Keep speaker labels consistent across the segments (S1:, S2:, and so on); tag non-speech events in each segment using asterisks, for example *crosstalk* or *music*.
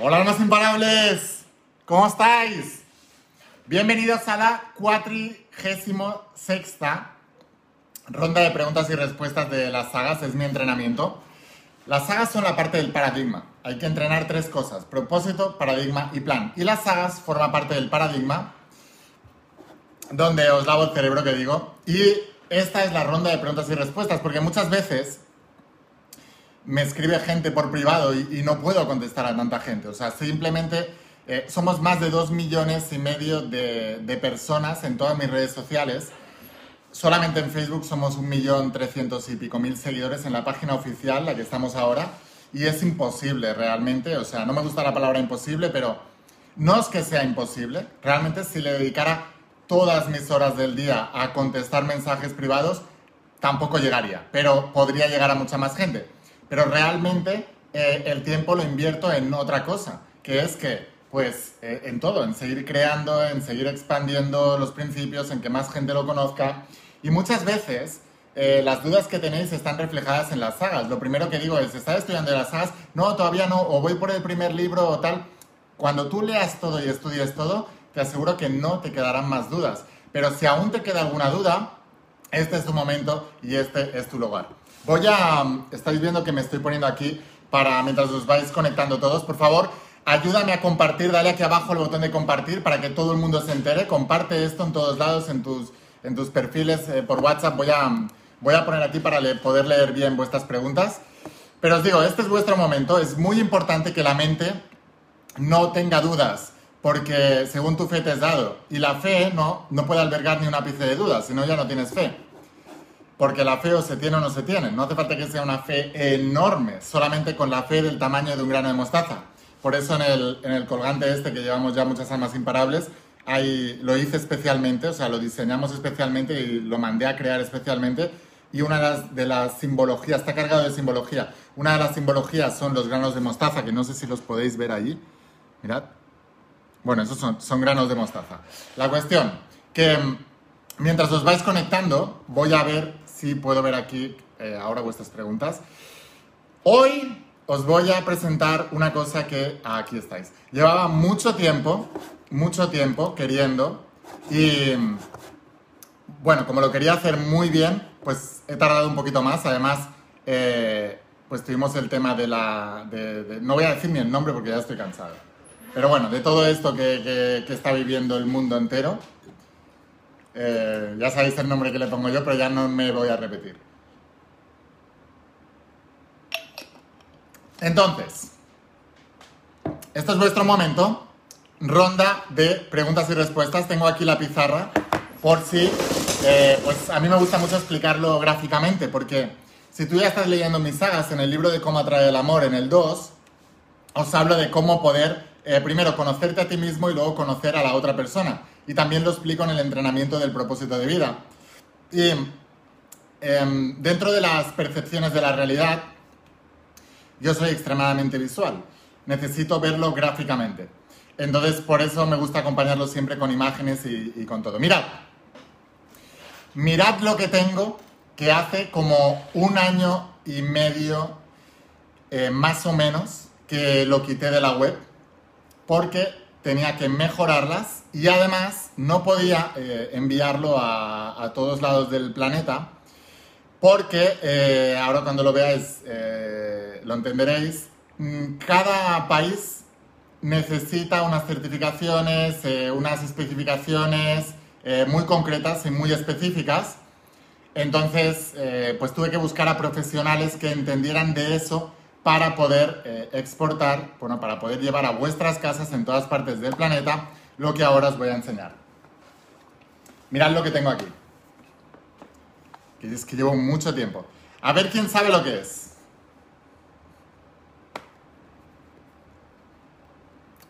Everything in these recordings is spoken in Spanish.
S1: Hola, almas imparables. ¿Cómo estáis? Bienvenidos a la cuatrigésimo sexta ronda de preguntas y respuestas de las sagas. Es mi entrenamiento. Las sagas son la parte del paradigma. Hay que entrenar tres cosas: propósito, paradigma y plan. Y las sagas forman parte del paradigma, donde os lavo el cerebro que digo. Y esta es la ronda de preguntas y respuestas, porque muchas veces me escribe gente por privado y, no puedo contestar a tanta gente. O sea, simplemente eh, somos más de dos millones y medio de, de, personas en todas mis redes sociales. Solamente en Facebook somos un millón trescientos y pico mil seguidores en la página oficial, la que estamos ahora. Y es imposible realmente, o sea, no me gusta la palabra imposible, pero no es que sea imposible. Realmente si le dedicara todas mis horas del día a contestar mensajes privados, tampoco llegaría, pero podría llegar a mucha más gente. Pero realmente eh, el tiempo lo invierto en otra cosa, que es que, pues, eh, en todo, en seguir creando, en seguir expandiendo los principios, en que más gente lo conozca. Y muchas veces eh, las dudas que tenéis están reflejadas en las sagas. Lo primero que digo es, ¿estás estudiando las sagas? No, todavía no, o voy por el primer libro o tal. Cuando tú leas todo y estudies todo, te aseguro que no te quedarán más dudas. Pero si aún te queda alguna duda, este es tu momento y este es tu lugar. Voy a... Estáis viendo que me estoy poniendo aquí para mientras os vais conectando todos. Por favor, ayúdame a compartir. Dale aquí abajo el botón de compartir para que todo el mundo se entere. Comparte esto en todos lados, en tus, en tus perfiles eh, por WhatsApp. Voy a, voy a poner aquí para poder leer bien vuestras preguntas. Pero os digo, este es vuestro momento. Es muy importante que la mente no tenga dudas, porque según tu fe te has dado. Y la fe no, no puede albergar ni un ápice de dudas, si no ya no tienes fe. Porque la fe o se tiene o no se tiene. No hace falta que sea una fe enorme, solamente con la fe del tamaño de un grano de mostaza. Por eso en el, en el colgante este, que llevamos ya muchas almas imparables, ahí lo hice especialmente, o sea, lo diseñamos especialmente y lo mandé a crear especialmente. Y una de las, de las simbologías, está cargado de simbología. Una de las simbologías son los granos de mostaza, que no sé si los podéis ver allí. Mirad. Bueno, esos son, son granos de mostaza. La cuestión, que mientras os vais conectando, voy a ver sí puedo ver aquí eh, ahora vuestras preguntas. Hoy os voy a presentar una cosa que aquí estáis. Llevaba mucho tiempo, mucho tiempo queriendo y bueno, como lo quería hacer muy bien, pues he tardado un poquito más. Además, eh, pues tuvimos el tema de la... no voy a decir ni el nombre porque ya estoy cansado. Pero bueno, de todo esto que está viviendo el mundo entero, eh, ya sabéis el nombre que le pongo yo, pero ya no me voy a repetir. Entonces, este es vuestro momento. Ronda de preguntas y respuestas. Tengo aquí la pizarra por si, eh, pues a mí me gusta mucho explicarlo gráficamente, porque si tú ya estás leyendo mis sagas en el libro de cómo atraer el amor, en el 2, os hablo de cómo poder, eh, primero, conocerte a ti mismo y luego conocer a la otra persona y también lo explico en el entrenamiento del propósito de vida. Y em, dentro de las percepciones de la realidad, yo soy extremadamente visual. Necesito verlo gráficamente. Entonces, por eso me gusta acompañarlo siempre con imágenes y, con todo. Mirad. Mirad lo que tengo que hace como un año y medio, eh, más o menos, que lo quité de la web. Porque tenía que mejorarlas y además no podía eh, enviarlo a, todos lados del planeta porque, eh, ahora cuando lo veáis eh, lo entenderéis, mm, cada país necesita unas certificaciones, unas especificaciones muy concretas y muy específicas. Entonces, pues tuve que buscar a profesionales que entendieran de eso para poder eh, exportar, bueno, para poder llevar a vuestras casas en todas partes del planeta lo que ahora os voy a enseñar. Mirad lo que tengo aquí. Que es que llevo mucho tiempo. A ver quién sabe lo que es.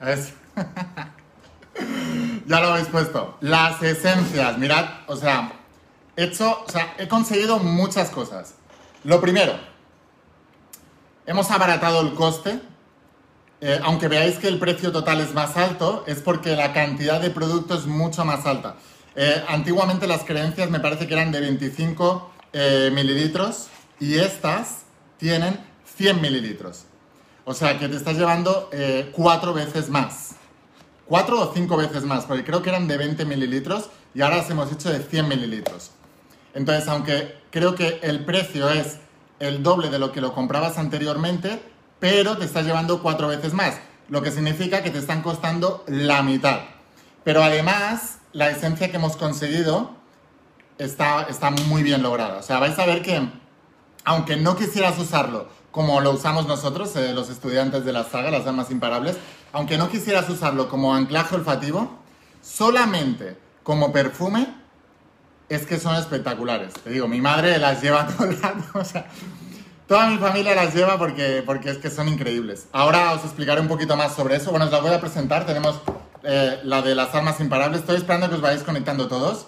S1: ¿Es? *laughs* ya lo habéis puesto. Las esencias. Mirad, o sea, he hecho, o sea, he conseguido muchas cosas. Lo primero, hemos abaratado el coste. Eh, aunque veáis que el precio total es más alto, es porque la cantidad de producto es mucho más alta. Eh, antiguamente las creencias me parece que eran de 25 eh, mililitros y estas tienen 100 mililitros. O sea que te estás llevando eh, cuatro veces más. Cuatro o cinco veces más, porque creo que eran de 20 mililitros y ahora las hemos hecho de 100 mililitros. Entonces, aunque creo que el precio es el doble de lo que lo comprabas anteriormente, pero te estás llevando cuatro veces más, lo que significa que te están costando la mitad. Pero además, la esencia que hemos conseguido está, está muy bien lograda. O sea, vais a ver que, aunque no quisieras usarlo como lo usamos nosotros, eh, los estudiantes de la saga, las damas imparables, aunque no quisieras usarlo como anclaje olfativo, solamente como perfume, es que son espectaculares. Te digo, mi madre las lleva *laughs* todo el rato, o sea, toda mi familia las lleva porque, porque es que son increíbles. Ahora os explicaré un poquito más sobre eso. Bueno, os la voy a presentar. Tenemos eh, la de las almas imparables. Estoy esperando que os vayáis conectando todos.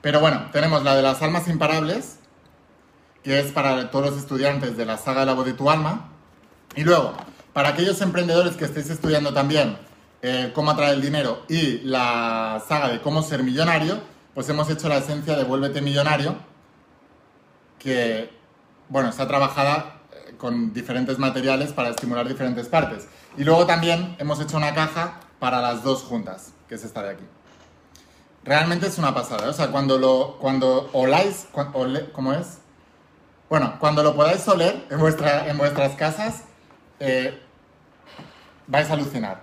S1: Pero bueno, tenemos la de las almas imparables, que es para todos los estudiantes de la saga La voz de tu alma. Y luego, para aquellos emprendedores que estéis estudiando también eh, cómo atraer el dinero y la saga de cómo ser millonario, pues hemos hecho la esencia de Vuélvete Millonario, que, bueno, está trabajada eh, con diferentes materiales para estimular diferentes partes. Y luego también hemos hecho una caja para las dos juntas, que es esta de aquí. Realmente es una pasada, ¿eh? o sea, cuando lo, cuando oláis, ¿cómo es? Bueno, cuando lo podáis oler en, en vuestras casas, eh, vais a alucinar.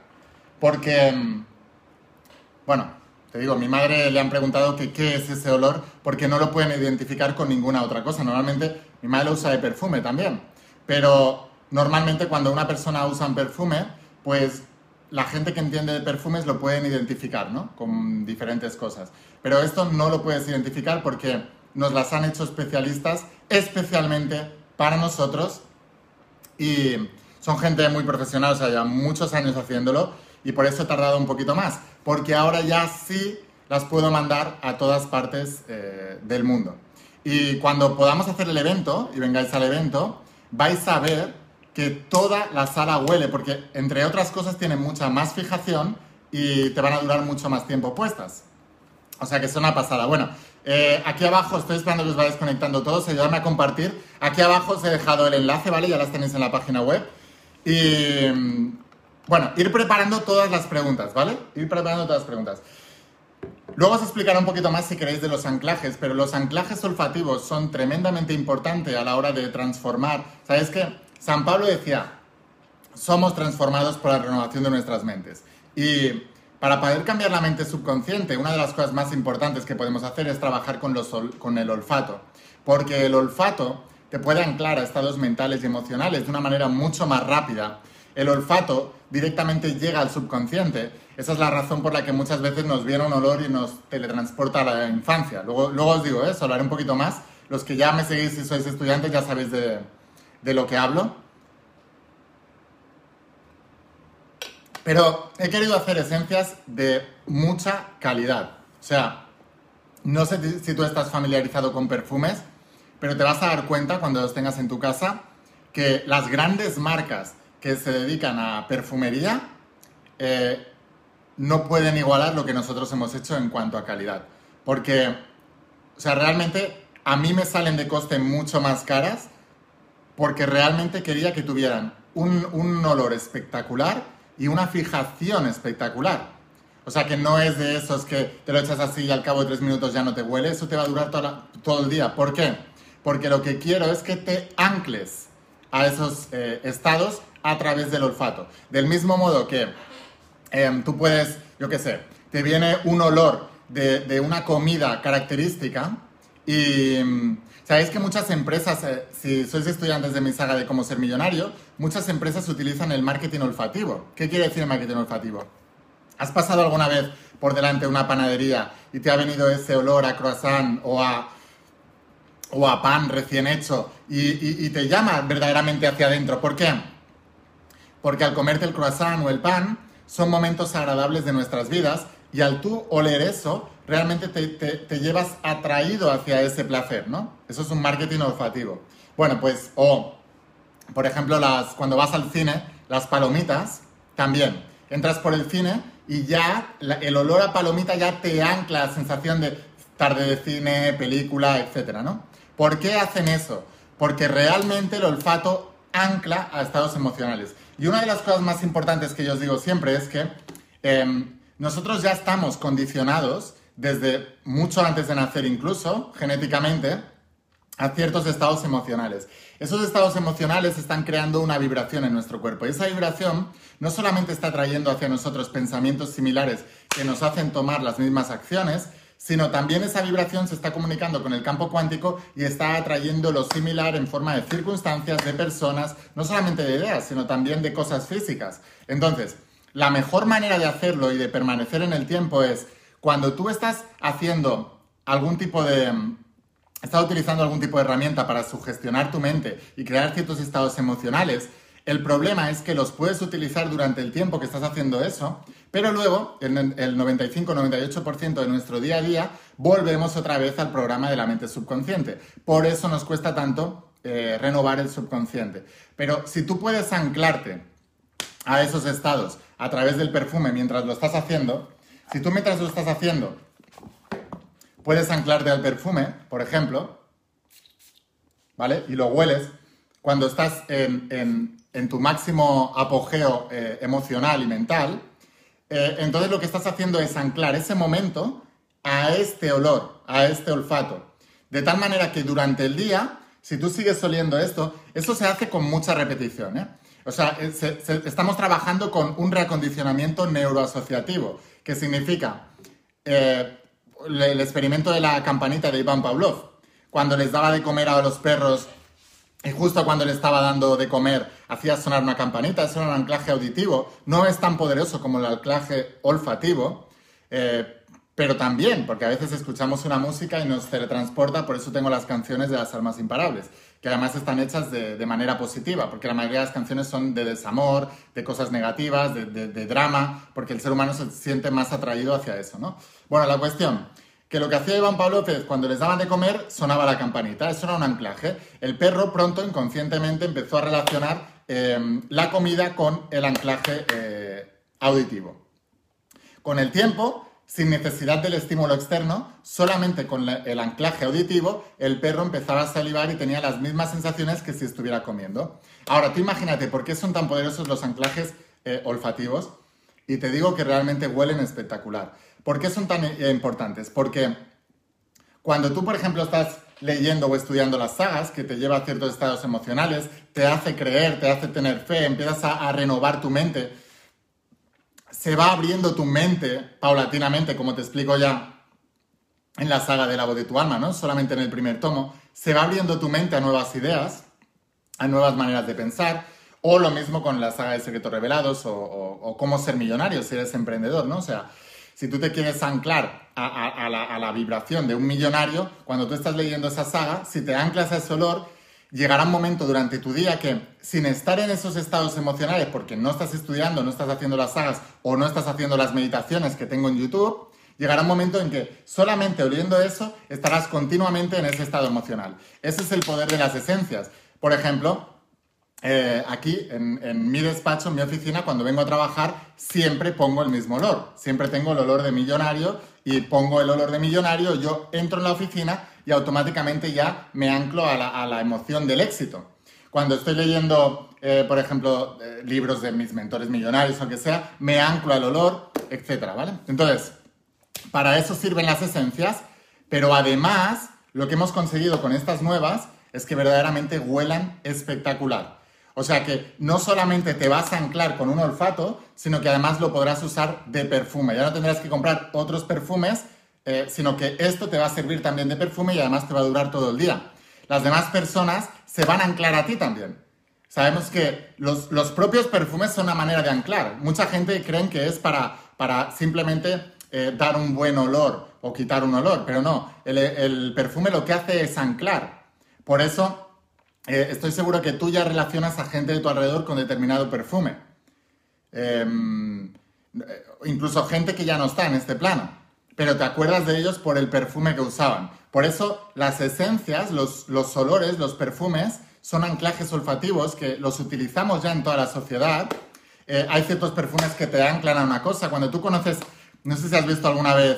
S1: Porque, mm, bueno, te digo, a mi madre le han preguntado qué es ese olor porque no lo pueden identificar con ninguna otra cosa. Normalmente mi madre usa de perfume también. Pero normalmente cuando una persona usa un perfume, pues la gente que entiende de perfumes lo pueden identificar, ¿no? Con diferentes cosas. Pero esto no lo puedes identificar porque nos las han hecho especialistas especialmente para nosotros y son gente muy profesional, o sea, ya muchos años haciéndolo y por eso he tardado un poquito más, porque ahora ya sí las puedo mandar a todas partes eh, del mundo. Y cuando podamos hacer el evento y vengáis al evento, vais a ver que toda la sala huele, porque entre otras cosas tienen mucha más fijación y te van a durar mucho más tiempo puestas. O sea que es una pasada. Bueno, eh, aquí abajo estoy esperando que os vayáis conectando todos, ayudarme a compartir. Aquí abajo os he dejado el enlace, ¿vale? Ya las tenéis en la página web. Y bueno, ir preparando todas las preguntas, ¿vale? Ir preparando todas las preguntas. Luego os explicaré un poquito más si queréis de los anclajes, pero los anclajes olfativos son tremendamente importantes a la hora de transformar. ¿Sabes qué? San Pablo decía, somos transformados por la renovación de nuestras mentes. Y para poder cambiar la mente subconsciente, una de las cosas más importantes que podemos hacer es trabajar con, con el olfato. Porque el olfato te puede anclar a estados mentales y emocionales de una manera mucho más rápida el olfato directamente llega al subconsciente. Esa es la razón por la que muchas veces nos viene un olor y nos teletransporta a la infancia. Luego, os digo eso, hablaré un poquito más. Los que ya me seguís si sois estudiantes ya sabéis de, de lo que hablo. Pero he querido hacer esencias de mucha calidad. O sea, no sé si tú estás familiarizado con perfumes, pero te vas a dar cuenta cuando los tengas en tu casa que las grandes marcas que se dedican a perfumería eh, no pueden igualar lo que nosotros hemos hecho en cuanto a calidad. Porque, o sea, realmente a mí me salen de coste mucho más caras porque realmente quería que tuvieran un, un olor espectacular y una fijación espectacular. O sea, que no es de esos que te lo echas así y al cabo de tres minutos ya no te huele, eso te va a durar todo el día. ¿Por qué? Porque lo que quiero es que te ancles a esos eh, estados a través del olfato. Del mismo modo que em, tú puedes, yo qué sé, te viene un olor de, una comida característica y em, sabéis que muchas empresas, eh, si sois estudiantes de mi saga de cómo ser millonario, muchas empresas utilizan el marketing olfativo. ¿Qué quiere decir el marketing olfativo? ¿Has pasado alguna vez por delante de una panadería y te ha venido ese olor a croissant o a o a pan recién hecho y, te llama verdaderamente hacia adentro. ¿Por qué? Porque al comerte el croissant o el pan son momentos agradables de nuestras vidas y al tú oler eso, realmente te, llevas atraído hacia ese placer, ¿no? Eso es un marketing olfativo. Bueno, pues, o, por ejemplo, las, cuando vas al cine, las palomitas, también. Entras por el cine y ya el olor a palomita ya te ancla la sensación de tarde de cine, película, etcétera, ¿no? ¿Por qué hacen eso? Porque realmente el olfato ancla a estados emocionales. Y una de las cosas más importantes que yo os digo siempre es que em, nosotros ya estamos condicionados desde mucho antes de nacer incluso, genéticamente, a ciertos estados emocionales. Esos estados emocionales están creando una vibración en nuestro cuerpo y esa vibración no solamente está trayendo hacia nosotros pensamientos similares que nos hacen tomar las mismas acciones, sino también esa vibración se está comunicando con el campo cuántico y está atrayendo lo similar en forma de circunstancias, de personas, no solamente de ideas, sino también de cosas físicas. Entonces, la mejor manera de hacerlo y de permanecer en el tiempo es cuando tú estás haciendo algún tipo de... Estás utilizando algún tipo de herramienta para sugestionar tu mente y crear ciertos estados emocionales, el problema es que los puedes utilizar durante el tiempo que estás haciendo eso, pero luego, en el 95-98% de nuestro día a día, volvemos otra vez al programa de la mente subconsciente. Por eso nos cuesta tanto eh, renovar el subconsciente. Pero si tú puedes anclarte a esos estados a través del perfume mientras lo estás haciendo, si tú mientras lo estás haciendo puedes anclarte al perfume, por ejemplo, ¿vale? Y lo hueles, cuando estás en, tu máximo apogeo eh, emocional y mental, eh, entonces lo que estás haciendo es anclar ese momento a este olor, a este olfato. De tal manera que durante el día, si tú sigues oliendo esto, eso se hace con mucha repetición. ¿eh? O sea, estamos trabajando con un reacondicionamiento neuroasociativo que significa el experimento de la campanita de Iván Pavlov, cuando les daba de comer a los perros y justo cuando le estaba dando de comer hacía sonar una campanita, eso era un anclaje auditivo, no es tan poderoso como el anclaje olfativo, eh, pero también, porque a veces escuchamos una música y nos teletransporta, por eso tengo las canciones de las almas imparables, que además están hechas de, manera positiva, porque la mayoría de las canciones son de desamor, de cosas negativas, de, de, drama, porque el ser humano se siente más atraído hacia eso, ¿no? Bueno, la cuestión, que lo que hacía Iván Pablo López cuando les daban de comer sonaba la campanita, eso era un anclaje. El perro pronto, inconscientemente, empezó a relacionar eh, la comida con el anclaje eh, auditivo. Con el tiempo, sin necesidad del estímulo externo, solamente con el anclaje auditivo, el perro empezaba a salivar y tenía las mismas sensaciones que si estuviera comiendo. Ahora, tú imagínate por qué son tan poderosos los anclajes eh, olfativos y te digo que realmente huelen espectacular. ¿Por qué son tan eh, importantes? Porque cuando tú, por ejemplo, estás leyendo o estudiando las sagas, que te lleva a ciertos estados emocionales, te hace creer, te hace tener fe, empiezas a renovar tu mente, se va abriendo tu mente paulatinamente, como te explico ya en la saga de la voz de tu alma, ¿no? Solamente en el primer tomo, se va abriendo tu mente a nuevas ideas, a nuevas maneras de pensar, o lo mismo con la saga de Secretos Revelados, o, cómo ser millonario si eres emprendedor, ¿no? O sea, si tú te quieres anclar a, la, la vibración de un millonario, cuando tú estás leyendo esa saga, si te anclas a ese olor, llegará un momento durante tu día que sin estar en esos estados emocionales, porque no estás estudiando, no estás haciendo las sagas o no estás haciendo las meditaciones que tengo en YouTube, llegará un momento en que solamente oliendo eso estarás continuamente en ese estado emocional. Ese es el poder de las esencias. Por ejemplo, eh, aquí en, mi despacho, en mi oficina, cuando vengo a trabajar, siempre pongo el mismo olor. Siempre tengo el olor de millonario y pongo el olor de millonario, yo entro en la oficina y automáticamente ya me anclo a la, emoción del éxito. Cuando estoy leyendo, eh, por ejemplo, eh, libros de mis mentores millonarios o que sea, me anclo al olor, etcétera. Entonces, para eso sirven las esencias, pero además, lo que hemos conseguido con estas nuevas es que verdaderamente huelan espectacular. O sea que no solamente te vas a anclar con un olfato, sino que además lo podrás usar de perfume. Ya no tendrás que comprar otros perfumes eh, sino que esto te va a servir también de perfume y además te va a durar todo el día. Las demás personas se van a anclar a ti también. Sabemos que los, propios perfumes son una manera de anclar. Mucha gente cree que es para, para simplemente eh, dar un buen olor o quitar un olor, pero no, el, perfume lo que hace es anclar. Por eso eh, estoy seguro que tú ya relacionas a gente de tu alrededor con determinado perfume. Em, incluso gente que ya no está en este plano pero te acuerdas de ellos por el perfume que usaban. Por eso las esencias, los, los olores, los perfumes, son anclajes olfativos que los utilizamos ya en toda la sociedad. Eh, hay ciertos perfumes que te anclan a una cosa. Cuando tú conoces, no sé si has visto alguna vez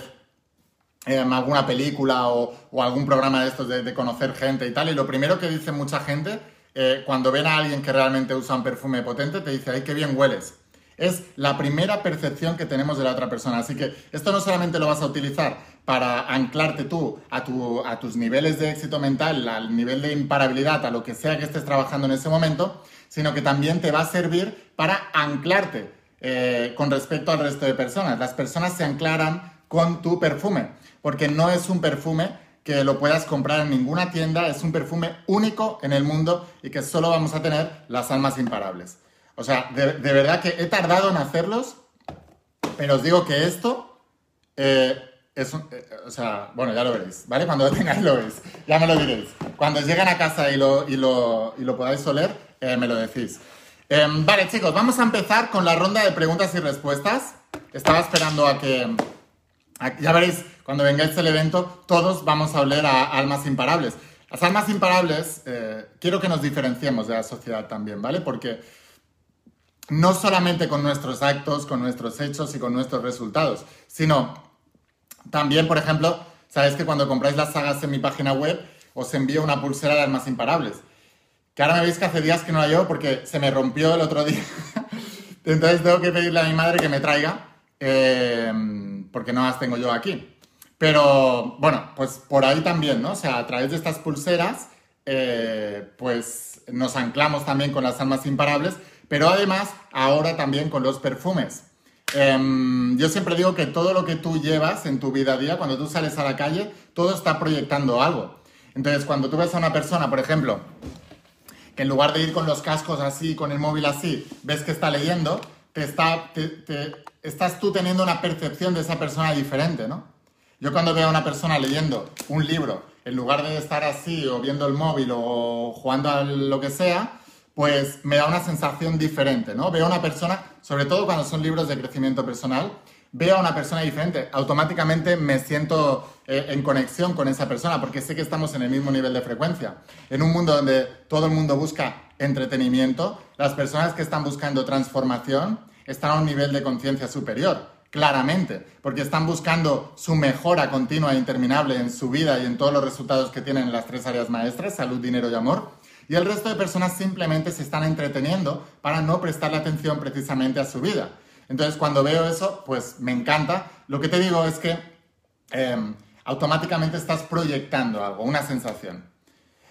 S1: eh, alguna película o, o, algún programa de estos de, de, conocer gente y tal, y lo primero que dice mucha gente eh, cuando ven a alguien que realmente usa un perfume potente, te dice, ay, qué bien hueles. Es la primera percepción que tenemos de la otra persona. Así que esto no solamente lo vas a utilizar para anclarte tú a, tu, a tus niveles de éxito mental, al nivel de imparabilidad, a lo que sea que estés trabajando en ese momento, sino que también te va a servir para anclarte eh, con respecto al resto de personas. Las personas se anclaran con tu perfume, porque no es un perfume que lo puedas comprar en ninguna tienda, es un perfume único en el mundo y que solo vamos a tener las almas imparables. O sea, de, verdad que he tardado en hacerlos, pero os digo que esto eh, es eh, o sea, bueno, ya lo veréis, ¿vale? Cuando lo tengáis lo veis, ya me lo diréis. Cuando lleguen a casa y lo, y lo, y lo podáis oler, eh, me lo decís. Em, vale, chicos, vamos a empezar con la ronda de preguntas y respuestas. Estaba esperando a que... ya veréis, cuando vengáis al evento, todos vamos a oler a almas imparables. Las almas imparables, quiero que nos diferenciemos de la sociedad también, ¿vale? Porque no solamente con nuestros actos, con nuestros hechos y con nuestros resultados, sino también, por ejemplo, sabéis que cuando compráis las sagas en mi página web, os envío una pulsera de armas imparables. Que ahora me veis que hace días que no la llevo porque se me rompió el otro día. *laughs* Entonces tengo que pedirle a mi madre que me traiga, eh, porque no las tengo yo aquí. Pero bueno, pues por ahí también, ¿no? O sea, a través de estas pulseras, eh, pues nos anclamos también con las armas imparables pero además ahora también con los perfumes. Em, yo siempre digo que todo lo que tú llevas en tu vida a día, cuando tú sales a la calle, todo está proyectando algo. Entonces, cuando tú ves a una persona, por ejemplo, que en lugar de ir con los cascos así, con el móvil así, ves que está leyendo, te está, estás tú teniendo una percepción de esa persona diferente, ¿no? Yo cuando veo a una persona leyendo un libro, en lugar de estar así o viendo el móvil o jugando a lo que sea, pues me da una sensación diferente, ¿no? Veo a una persona, sobre todo cuando son libros de crecimiento personal, veo a una persona diferente, automáticamente me siento eh, en conexión con esa persona porque sé que estamos en el mismo nivel de frecuencia. En un mundo donde todo el mundo busca entretenimiento, las personas que están buscando transformación están a un nivel de conciencia superior, claramente, porque están buscando su mejora continua e interminable en su vida y en todos los resultados que tienen en las tres áreas maestras, salud, dinero y amor y el resto de personas simplemente se están entreteniendo para no prestarle atención precisamente a su vida. Entonces, cuando veo eso, pues me encanta. Lo que te digo es que em, automáticamente estás proyectando algo, una sensación.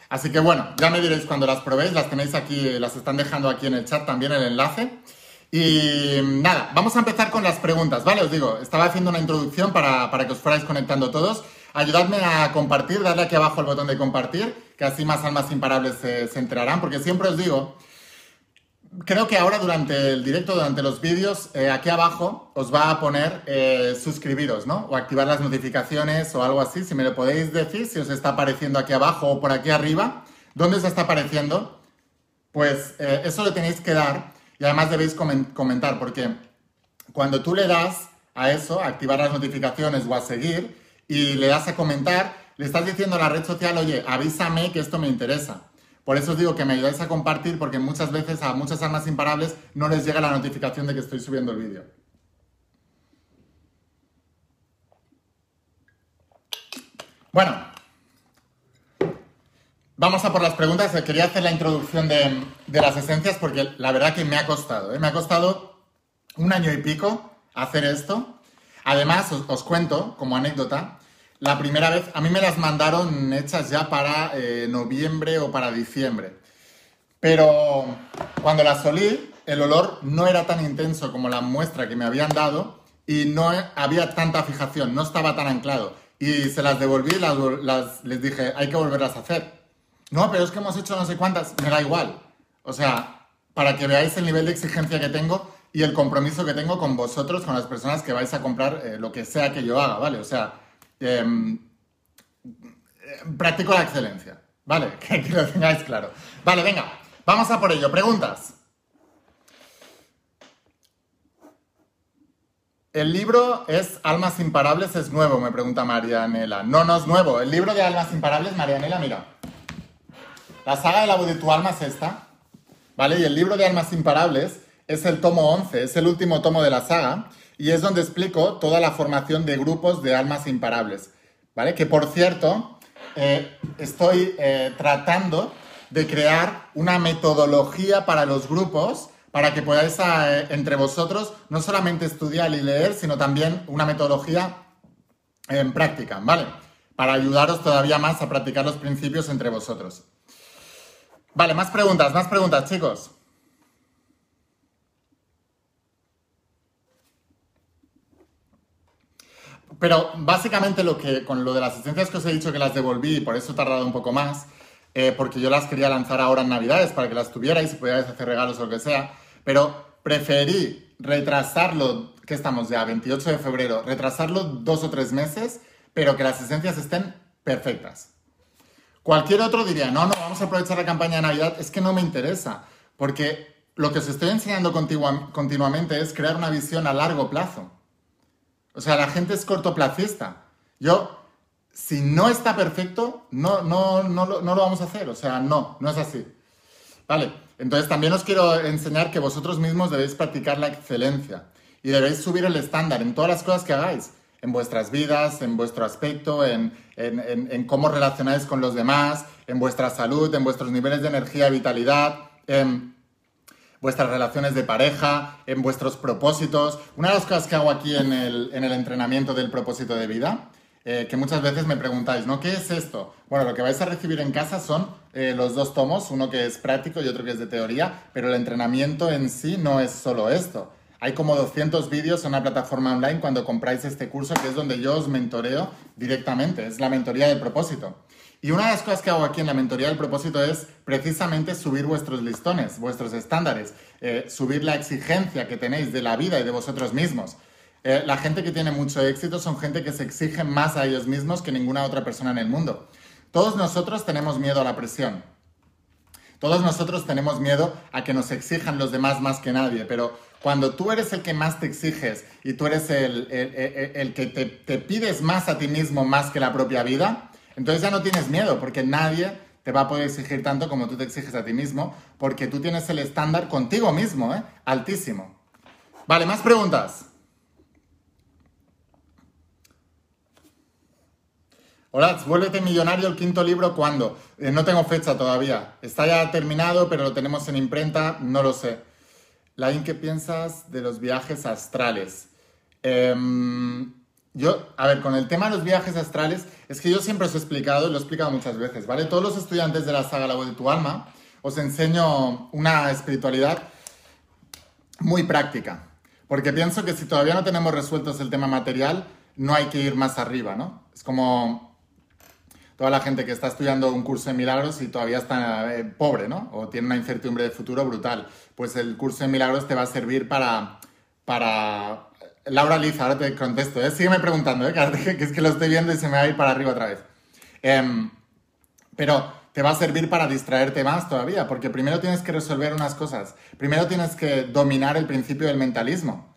S1: Así que bueno, ya me diréis cuando las probéis, las tenéis aquí, las están dejando aquí en el chat también el enlace. Y nada, vamos a empezar con las preguntas, ¿vale? Os digo, estaba haciendo una introducción para, para que os fuerais conectando todos. Ayudadme a compartir, darle aquí abajo el botón de compartir, que así más almas imparables se, enterarán, porque siempre os digo, creo que ahora durante el directo, durante los vídeos, eh, aquí abajo os va a poner eh, suscribiros, ¿no? O activar las notificaciones o algo así. Si me lo podéis decir, si os está apareciendo aquí abajo o por aquí arriba, ¿dónde os está apareciendo? Pues eh, eso lo tenéis que dar y además debéis comentar, porque cuando tú le das a eso, a activar las notificaciones o a seguir, y le das a comentar, le estás diciendo a la red social, oye, avísame que esto me interesa. Por eso os digo que me ayudáis a compartir porque muchas veces a muchas almas imparables no les llega la notificación de que estoy subiendo el vídeo. Bueno, vamos a por las preguntas. Quería hacer la introducción de, las esencias porque la verdad que me ha costado. ¿eh? Me ha costado un año y pico hacer esto. Además, os, cuento como anécdota, la primera vez, a mí me las mandaron hechas ya para eh, noviembre o para diciembre. Pero cuando las olí, el olor no era tan intenso como la muestra que me habían dado y no había tanta fijación, no estaba tan anclado. Y se las devolví, las, les dije, hay que volverlas a hacer. No, pero es que hemos hecho no sé cuántas, me da igual. O sea, para que veáis el nivel de exigencia que tengo, y el compromiso que tengo con vosotros, con las personas que vais a comprar eh, lo que sea que yo haga, ¿vale? O sea, em, eh, practico la excelencia, ¿vale? *laughs* Que, lo tengáis claro. Vale, venga, vamos a por ello. Preguntas. El libro es Almas Imparables, es nuevo, me pregunta Marianela. No, no es nuevo. El libro de Almas Imparables, Marianela, mira. La saga de la voz de tu alma es esta, ¿vale? Y el libro de Almas Imparables es el tomo 11, es el último tomo de la saga y es donde explico toda la formación de grupos de almas imparables, ¿vale? Que por cierto, eh, estoy eh, tratando de crear una metodología para los grupos para que podáis eh, entre vosotros no solamente estudiar y leer, sino también una metodología en práctica, ¿vale? Para ayudaros todavía más a practicar los principios entre vosotros. Vale, más preguntas, más preguntas, chicos. Pero básicamente lo que, con lo de las asistencias que os he dicho que las devolví, por eso he tardado un poco más, eh, porque yo las quería lanzar ahora en Navidades para que las tuvierais y pudierais hacer regalos o lo que sea, pero preferí retrasarlo, que estamos ya, 28 de febrero, retrasarlo dos o tres meses, pero que las asistencias estén perfectas. Cualquier otro diría, no, no, vamos a aprovechar la campaña de Navidad, es que no me interesa, porque lo que os estoy enseñando continuamente es crear una visión a largo plazo. O sea, la gente es cortoplacista. Yo, si no está perfecto, no, no, no, no lo vamos a hacer. O sea, no, no es así. Vale, entonces también os quiero enseñar que vosotros mismos debéis practicar la excelencia y debéis subir el estándar en todas las cosas que hagáis, en vuestras vidas, en vuestro aspecto, en, en, cómo relacionáis con los demás, en vuestra salud, en vuestros niveles de energía y vitalidad, en vuestras relaciones de pareja, en vuestros propósitos. Una de las cosas que hago aquí en el, en el entrenamiento del propósito de vida eh, que muchas veces me preguntáis, ¿no? ¿Qué es esto? Bueno, lo que vais a recibir en casa son eh, los dos tomos, uno que es práctico y otro que es de teoría, pero el entrenamiento en sí no es solo esto. Hay como 200 vídeos en una plataforma online cuando compráis este curso, que es donde yo os mentoreo directamente, es la mentoría del propósito. Y una de las cosas que hago aquí en la mentoría del propósito es precisamente subir vuestros listones, vuestros estándares, eh, subir la exigencia que tenéis de la vida y de vosotros mismos. Eh, la gente que tiene mucho éxito son gente que se exige más a ellos mismos que ninguna otra persona en el mundo. Todos nosotros tenemos miedo a la presión. Todos nosotros tenemos miedo a que nos exijan los demás más que nadie, pero cuando tú eres el que más te exiges y tú eres el, que te, te pides más a ti mismo más que la propia vida, entonces ya no tienes miedo, porque nadie te va a poder exigir tanto como tú te exiges a ti mismo, porque tú tienes el estándar contigo mismo, ¿eh? altísimo. Vale, más preguntas. Hola, vuélvete millonario el quinto libro, ¿cuándo? Eh, no tengo fecha todavía. Está ya terminado, pero lo tenemos en imprenta, no lo sé. Lain, ¿qué piensas de los viajes astrales? Em, yo, a ver, con el tema de los viajes astrales, es que yo siempre os he explicado, y lo he explicado muchas veces, ¿vale? Todos los estudiantes de la saga La voz de tu alma, os enseño una espiritualidad muy práctica. Porque pienso que si todavía no tenemos resueltos el tema material, no hay que ir más arriba, ¿no? Es como toda la gente que está estudiando un curso de milagros y todavía está eh, pobre, ¿no? O tiene una incertidumbre de futuro brutal. Pues el curso de milagros te va a servir para... para... Laura Liz, ahora te contesto, ¿eh? Sígueme preguntando, ¿eh? Que es que lo estoy viendo y se me va a ir para arriba otra vez. Em, pero te va a servir para distraerte más todavía, porque primero tienes que resolver unas cosas. Primero tienes que dominar el principio del mentalismo.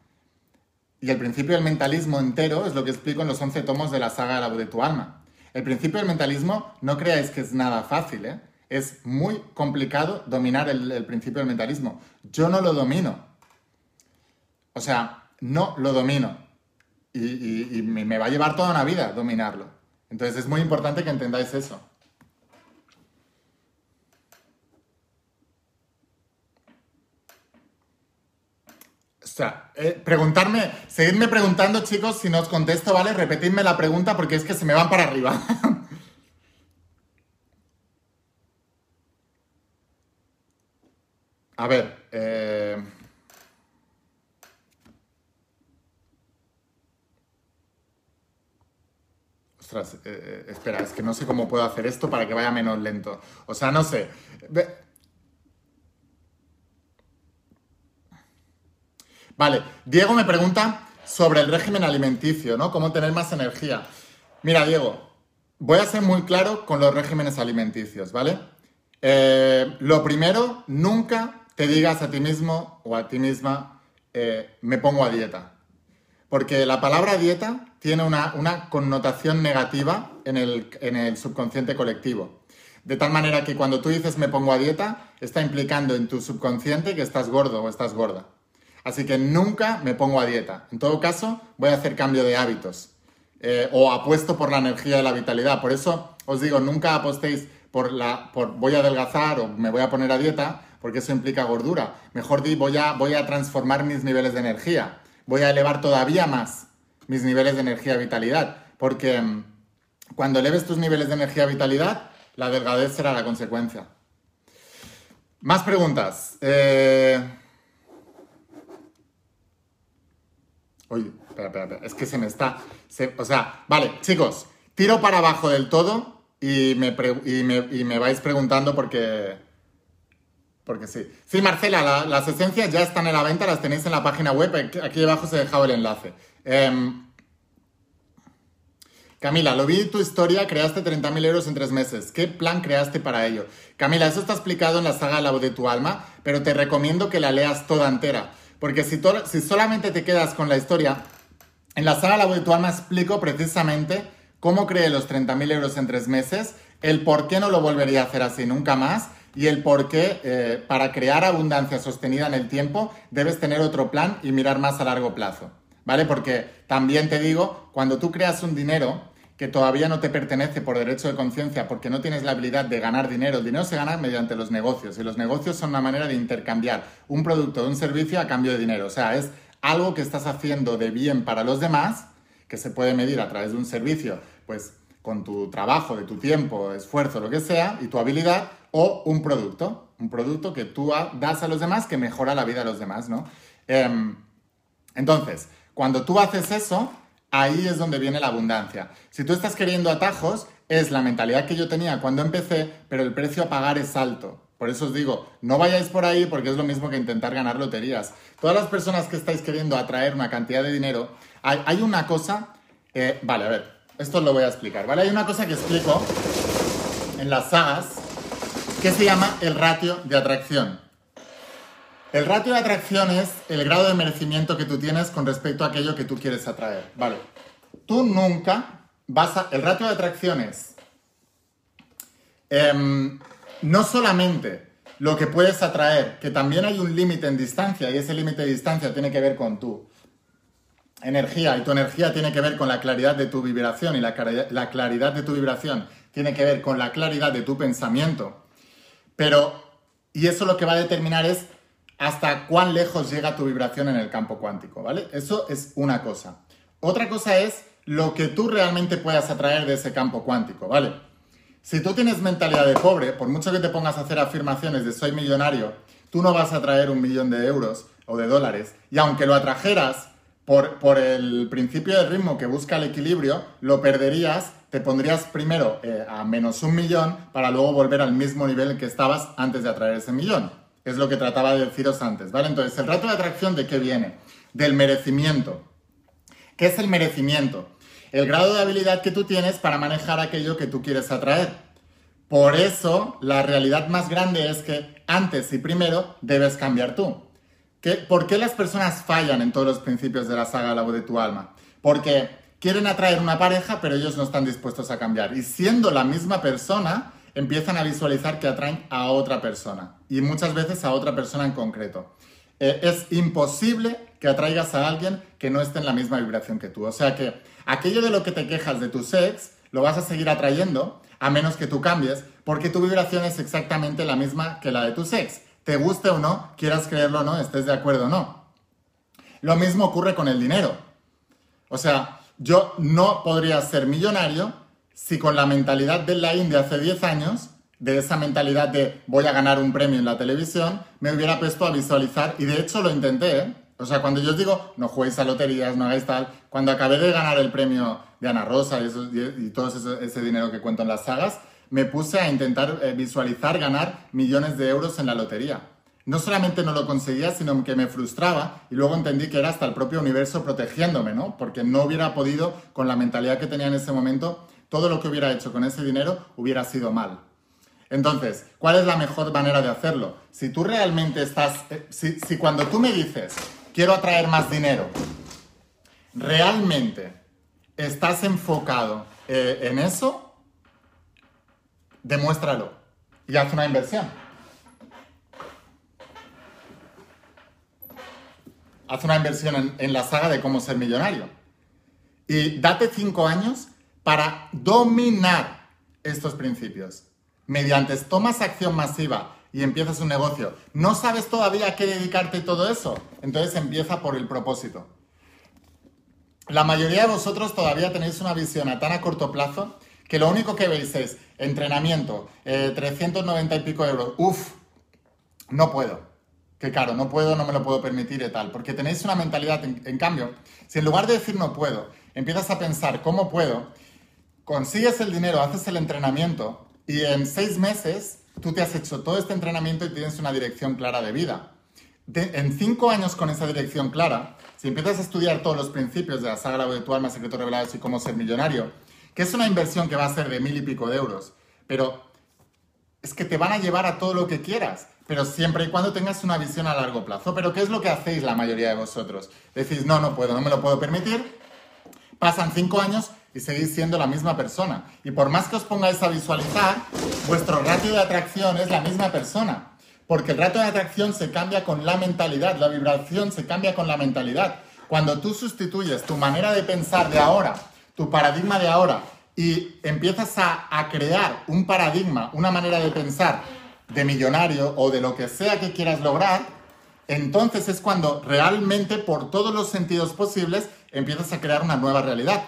S1: Y el principio del mentalismo entero es lo que explico en los 11 tomos de la saga de la de tu alma. El principio del mentalismo, no creáis que es nada fácil, ¿eh? Es muy complicado dominar el, principio del mentalismo. Yo no lo domino. O sea, no lo domino. Y, me va a llevar toda una vida dominarlo. Entonces es muy importante que entendáis eso. Sea, eh, preguntarme, seguidme preguntando, chicos, si no os contesto, ¿vale? Repetidme la pregunta porque es que se me van para arriba. *laughs* A ver, eh... Ostras, eh, espera, es que no sé cómo puedo hacer esto para que vaya menos lento. O sea, no sé. Vale, Diego me pregunta sobre el régimen alimenticio, ¿no? Cómo tener más energía. Mira, Diego, voy a ser muy claro con los regímenes alimenticios, ¿vale? Eh, lo primero, nunca te digas a ti mismo o a ti misma, eh, me pongo a dieta. Porque la palabra dieta tiene una, connotación negativa en el, en el subconsciente colectivo. De tal manera que cuando tú dices me pongo a dieta, está implicando en tu subconsciente que estás gordo o estás gorda. Así que nunca me pongo a dieta. En todo caso, voy a hacer cambio de hábitos. Eh, o apuesto por la energía de la vitalidad. Por eso os digo, nunca apostéis por la, por voy a adelgazar o me voy a poner a dieta, porque eso implica gordura. Mejor di, voy a, voy a transformar mis niveles de energía. Voy a elevar todavía más mis niveles de energía y vitalidad. Porque mm, cuando eleves tus niveles de energía y vitalidad, la delgadez será la consecuencia. Más preguntas. Eh... Oye, espera, espera. Es que se me está. O sea, vale, chicos, tiro para abajo del todo y me, y me, vais preguntando porque. Porque sí. Sí, Marcela, las esencias ya están en la venta, las tenéis en la página web. Aquí abajo os he dejado el enlace. Em, Camila, lo vi en tu historia, creaste 30.000 euros en tres meses. ¿Qué plan creaste para ello? Camila, eso está explicado en la saga La voz de tu alma, pero te recomiendo que la leas toda entera. Porque si, si solamente te quedas con la historia, en la saga La voz de tu alma explico precisamente cómo creé los 30.000 euros en tres meses, el por qué no lo volvería a hacer así nunca más y el por qué eh, para crear abundancia sostenida en el tiempo debes tener otro plan y mirar más a largo plazo. ¿Vale? Porque también te digo, cuando tú creas un dinero, que todavía no te pertenece por derecho de conciencia porque no tienes la habilidad de ganar dinero. El dinero se gana mediante los negocios y los negocios son una manera de intercambiar un producto o un servicio a cambio de dinero. O sea, es algo que estás haciendo de bien para los demás, que se puede medir a través de un servicio, pues con tu trabajo, de tu tiempo, esfuerzo, lo que sea, y tu habilidad, o un producto, un producto que tú das a los demás que mejora la vida de los demás, ¿no? Em, entonces, cuando tú haces eso, ahí es donde viene la abundancia. Si tú estás queriendo atajos, es la mentalidad que yo tenía cuando empecé, pero el precio a pagar es alto. Por eso os digo, no vayáis por ahí porque es lo mismo que intentar ganar loterías. Todas las personas que estáis queriendo atraer una cantidad de dinero, hay, una cosa, eh, vale, a ver, esto lo voy a explicar, ¿vale? Hay una cosa que explico en las sagas que se llama el ratio de atracción. El ratio de atracción es el grado de merecimiento que tú tienes con respecto a aquello que tú quieres atraer. Vale. Tú nunca vas a... El ratio de atracción es em, no solamente lo que puedes atraer, que también hay un límite en distancia y ese límite de distancia tiene que ver con tu energía y tu energía tiene que ver con la claridad de tu vibración y la, la claridad de tu vibración tiene que ver con la claridad de tu pensamiento. Pero, y eso lo que va a determinar es hasta cuán lejos llega tu vibración en el campo cuántico, ¿vale? Eso es una cosa. Otra cosa es lo que tú realmente puedas atraer de ese campo cuántico, ¿vale? Si tú tienes mentalidad de pobre, por mucho que te pongas a hacer afirmaciones de soy millonario, tú no vas a atraer un millón de euros o de dólares. Y aunque lo atrajeras por, por el principio del ritmo que busca el equilibrio, lo perderías, te pondrías primero eh, a menos un millón para luego volver al mismo nivel que estabas antes de atraer ese millón. Es lo que trataba de deciros antes, ¿vale? Entonces, el rato de atracción de qué viene? Del merecimiento. ¿Qué es el merecimiento? El grado de habilidad que tú tienes para manejar aquello que tú quieres atraer. Por eso, la realidad más grande es que antes y primero debes cambiar tú. ¿Por qué las personas fallan en todos los principios de la saga La voz de tu alma? Porque quieren atraer una pareja, pero ellos no están dispuestos a cambiar. Y siendo la misma persona, empiezan a visualizar que atraen a otra persona y muchas veces a otra persona en concreto. Eh, es imposible que atraigas a alguien que no esté en la misma vibración que tú. O sea que aquello de lo que te quejas de tu sex lo vas a seguir atrayendo a menos que tú cambies porque tu vibración es exactamente la misma que la de tu sex. Te guste o no, quieras creerlo o no, estés de acuerdo o no. Lo mismo ocurre con el dinero. O sea, yo no podría ser millonario si con la mentalidad de la India hace 10 años, de esa mentalidad de voy a ganar un premio en la televisión, me hubiera puesto a visualizar, y de hecho lo intenté, ¿eh? O sea, cuando yo os digo, no juguéis a loterías, no hagáis tal, cuando acabé de ganar el premio de Ana Rosa y, todo ese, dinero que cuento en las sagas, me puse a intentar eh, visualizar ganar millones de euros en la lotería. No solamente no lo conseguía, sino que me frustraba y luego entendí que era hasta el propio universo protegiéndome, ¿no? Porque no hubiera podido, con la mentalidad que tenía en ese momento, todo lo que hubiera hecho con ese dinero hubiera sido mal. Entonces, ¿cuál es la mejor manera de hacerlo? Si tú realmente estás, eh, si, cuando tú me dices, quiero atraer más dinero, realmente estás enfocado eh, en eso, demuéstralo y haz una inversión. Haz una inversión en, en la saga de cómo ser millonario. Y date cinco años para dominar estos principios. mediante tomas acción masiva y empiezas un negocio, no sabes todavía a qué dedicarte todo eso, entonces empieza por el propósito. La mayoría de vosotros todavía tenéis una visión a tan a corto plazo que lo único que veis es entrenamiento, 390 eh, y pico euros, uff, no puedo. Que claro, no puedo, no me lo puedo permitir y tal. Porque tenéis una mentalidad, en, cambio, si en lugar de decir no puedo, empiezas a pensar cómo puedo, consigues el dinero, haces el entrenamiento y en seis meses tú te has hecho todo este entrenamiento y tienes una dirección clara de vida. en cinco años con esa dirección clara, si empiezas a estudiar todos los principios de la saga de tu alma, secretos revelados y cómo ser millonario, que es una inversión que va a ser de mil y pico de euros, pero es que te van a llevar a todo lo que quieras, pero siempre y cuando tengas una visión a largo plazo. Pero ¿qué es lo que hacéis la mayoría de vosotros? Decís, no, no puedo, no me lo puedo permitir. Pasan cinco años y seguís siendo la misma persona. Y por más que os pongáis a visualizar, vuestro ratio de atracción es la misma persona. Porque el ratio de atracción se cambia con la mentalidad, la vibración se cambia con la mentalidad. Cuando tú sustituyes tu manera de pensar de ahora tu paradigma de ahora y empiezas a, a, crear un paradigma, una manera de pensar de millonario o de lo que sea que quieras lograr, entonces es cuando realmente por todos los sentidos posibles empiezas a crear una nueva realidad.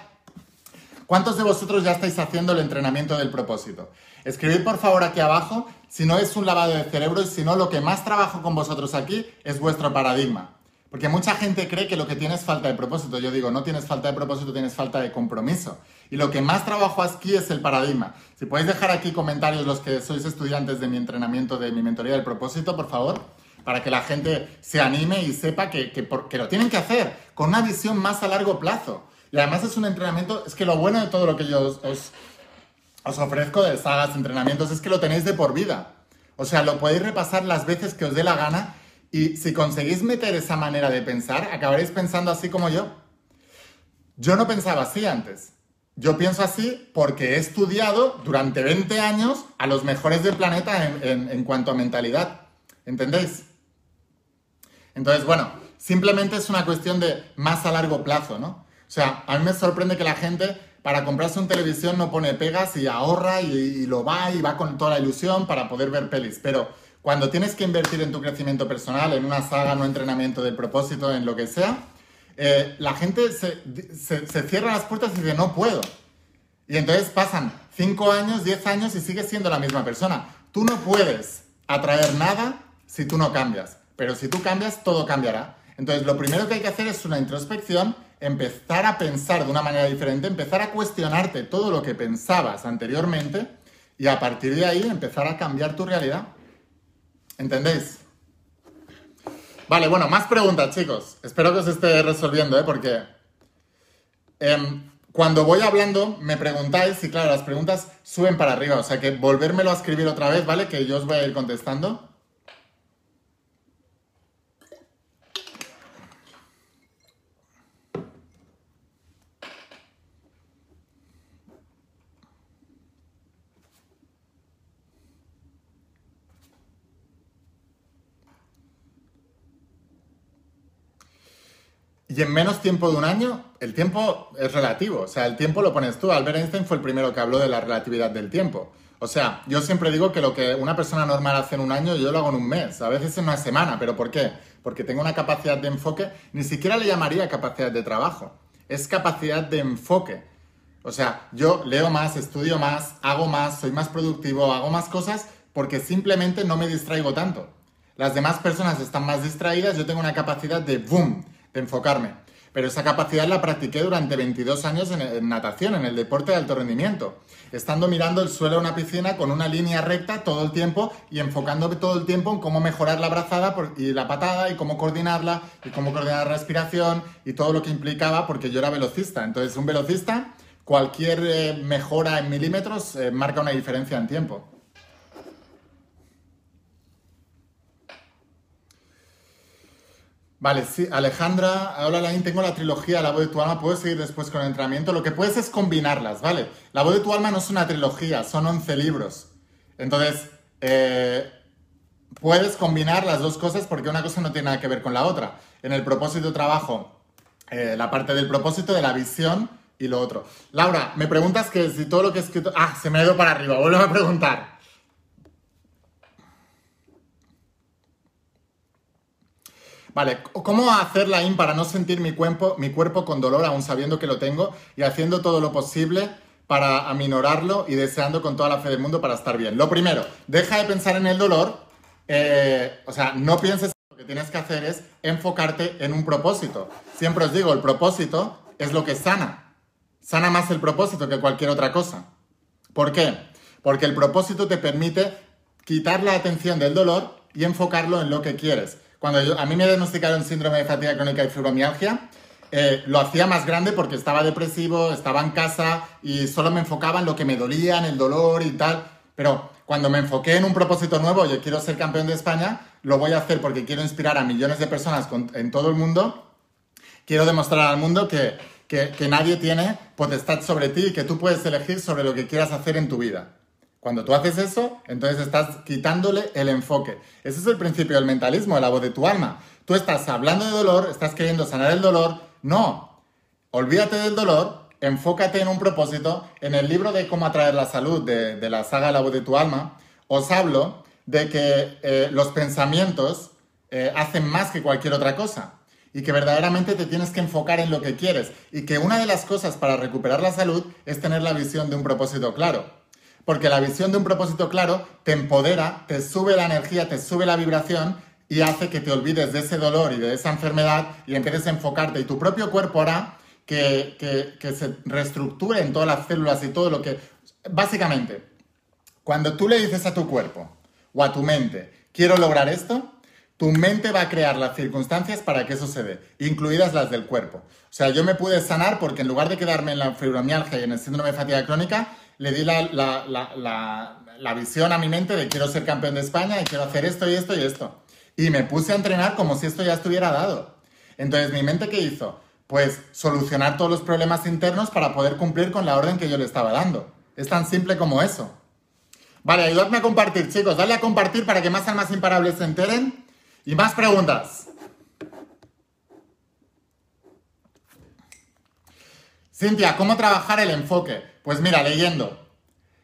S1: ¿Cuántos de vosotros ya estáis haciendo el entrenamiento del propósito? Escribid por favor aquí abajo si no es un lavado de cerebro y si no lo que más trabajo con vosotros aquí es vuestro paradigma. Porque mucha gente cree que lo que tienes es falta de propósito. Yo digo, no tienes falta de propósito, tienes falta de compromiso. Y lo que más trabajo aquí es el paradigma. Si podéis dejar aquí comentarios los que sois estudiantes de mi entrenamiento, de mi mentoría del propósito, por favor, para que la gente se anime y sepa que, que, lo tienen que hacer con una visión más a largo plazo. Y además es un entrenamiento, es que lo bueno de todo lo que yo os, os, ofrezco de sagas, entrenamientos, es que lo tenéis de por vida. O sea, lo podéis repasar las veces que os dé la gana y si conseguís meter esa manera de pensar, acabaréis pensando así como yo. Yo no pensaba así antes. Yo pienso así porque he estudiado durante 20 años a los mejores del planeta en, cuanto a mentalidad. ¿Entendéis? Entonces, bueno, simplemente es una cuestión de más a largo plazo, ¿no? O sea, a mí me sorprende que la gente para comprarse un televisión no pone pegas y ahorra y, y lo va y va con toda la ilusión para poder ver pelis. Pero cuando tienes que invertir en tu crecimiento personal, en una saga, no entrenamiento del propósito, en lo que sea, eh, la gente se, se, cierra las puertas y dice, no puedo. Y entonces pasan 5 años, 10 años y sigues siendo la misma persona. Tú no puedes atraer nada si tú no cambias, pero si tú cambias, todo cambiará. Entonces, lo primero que hay que hacer es una introspección, empezar a pensar de una manera diferente, empezar a cuestionarte todo lo que pensabas anteriormente y a partir de ahí empezar a cambiar tu realidad. ¿Entendéis? Vale, bueno, más preguntas, chicos. Espero que os esté resolviendo, ¿eh? Porque em, cuando voy hablando me preguntáis y claro, las preguntas suben para arriba. O sea que volvérmelo a escribir otra vez, ¿vale? Que yo os voy a ir contestando. Y en menos tiempo de un año, el tiempo es relativo. O sea, el tiempo lo pones tú. Albert Einstein fue el primero que habló de la relatividad del tiempo. O sea, yo siempre digo que lo que una persona normal hace en un año, yo lo hago en un mes, a veces en una semana. ¿Pero por qué? Porque tengo una capacidad de enfoque, ni siquiera le llamaría capacidad de trabajo, es capacidad de enfoque. O sea, yo leo más, estudio más, hago más, soy más productivo, hago más cosas porque simplemente no me distraigo tanto. Las demás personas están más distraídas, yo tengo una capacidad de boom enfocarme. Pero esa capacidad la practiqué durante 22 años en, natación, en el deporte de alto rendimiento. Estando mirando el suelo de una piscina con una línea recta todo el tiempo y enfocándome todo el tiempo en cómo mejorar la brazada y la patada y cómo coordinarla y cómo coordinar la respiración y todo lo que implicaba porque yo era velocista. Entonces un velocista, cualquier eh, mejora en milímetros eh, marca una diferencia en tiempo. Vale, sí, Alejandra, hola Lain, tengo la trilogía La voz de tu alma, puedes seguir después con el entrenamiento. Lo que puedes es combinarlas, ¿vale? La voz de tu alma no es una trilogía, son 11 libros. Entonces, eh, puedes combinar las dos cosas porque una cosa no tiene nada que ver con la otra. En el propósito trabajo eh, la parte del propósito, de la visión y lo otro. Laura, me preguntas que si todo lo que he escrito... Ah, se me ha ido para arriba, vuelvo a preguntar. Vale, ¿cómo hacer la IN para no sentir mi cuerpo, mi cuerpo con dolor aún sabiendo que lo tengo y haciendo todo lo posible para aminorarlo y deseando con toda la fe del mundo para estar bien? Lo primero, deja de pensar en el dolor, eh, o sea, no pienses lo que tienes que hacer es enfocarte en un propósito. Siempre os digo, el propósito es lo que sana. Sana más el propósito que cualquier otra cosa. ¿Por qué? Porque el propósito te permite quitar la atención del dolor y enfocarlo en lo que quieres. Cuando a mí me diagnosticaron síndrome de fatiga crónica y fibromialgia, eh, lo hacía más grande porque estaba depresivo, estaba en casa y solo me enfocaba en lo que me dolía, en el dolor y tal. Pero cuando me enfoqué en un propósito nuevo, yo quiero ser campeón de España, lo voy a hacer porque quiero inspirar a millones de personas en todo el mundo. Quiero demostrar al mundo que, que, nadie tiene potestad sobre ti y que tú puedes elegir sobre lo que quieras hacer en tu vida. Cuando tú haces eso, entonces estás quitándole el enfoque. Ese es el principio del mentalismo, la voz de tu alma. Tú estás hablando de dolor, estás queriendo sanar el dolor. No, olvídate del dolor, enfócate en un propósito. En el libro de cómo atraer la salud de, la saga La voz de tu alma, os hablo de que eh, los pensamientos eh, hacen más que cualquier otra cosa y que verdaderamente te tienes que enfocar en lo que quieres y que una de las cosas para recuperar la salud es tener la visión de un propósito claro. Porque la visión de un propósito claro te empodera, te sube la energía, te sube la vibración y hace que te olvides de ese dolor y de esa enfermedad y empieces a enfocarte y tu propio cuerpo hará que, que, se reestructure en todas las células y todo lo que... Básicamente, cuando tú le dices a tu cuerpo o a tu mente, quiero lograr esto, tu mente va a crear las circunstancias para que eso se dé, incluidas las del cuerpo. O sea, yo me pude sanar porque en lugar de quedarme en la fibromialgia y en el síndrome de fatiga crónica, le di la, la, visión a mi mente de quiero ser campeón de España y quiero hacer esto y esto y esto. Y me puse a entrenar como si esto ya estuviera dado. Entonces, ¿mi mente qué hizo? Pues solucionar todos los problemas internos para poder cumplir con la orden que yo le estaba dando. Es tan simple como eso. Vale, ayudadme a compartir, chicos. Dale a compartir para que más almas imparables se enteren y más preguntas. Cintia, ¿cómo trabajar el enfoque? Pues mira, leyendo.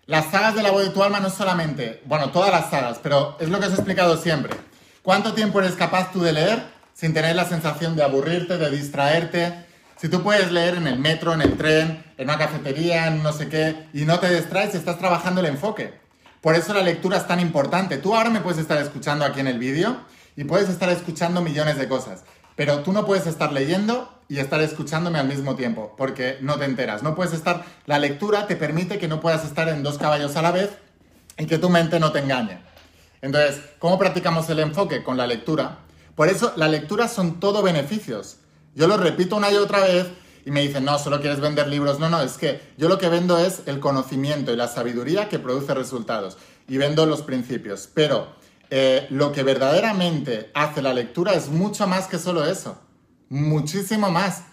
S1: Las sagas de la voz de tu alma no solamente, bueno, todas las sagas, pero es lo que os he explicado siempre. ¿Cuánto tiempo eres capaz tú de leer sin tener la sensación de aburrirte, de distraerte? Si tú puedes leer en el metro, en el tren, en una cafetería, en no sé qué, y no te distraes, estás trabajando el enfoque. Por eso la lectura es tan importante. Tú ahora me puedes estar escuchando aquí en el vídeo y puedes estar escuchando millones de cosas, pero tú no puedes estar leyendo y estar escuchándome al mismo tiempo, porque no te enteras. No puedes estar, la lectura te permite que no puedas estar en dos caballos a la vez y que tu mente no te engañe. Entonces, ¿cómo practicamos el enfoque? Con la lectura. Por eso, la lectura son todo beneficios. Yo lo repito una y otra vez y me dicen, no, solo quieres vender libros. No, no, es que yo lo que vendo es el conocimiento y la sabiduría que produce resultados. Y vendo los principios. Pero eh, lo que verdaderamente hace la lectura es mucho más que solo eso. Muchísimo más.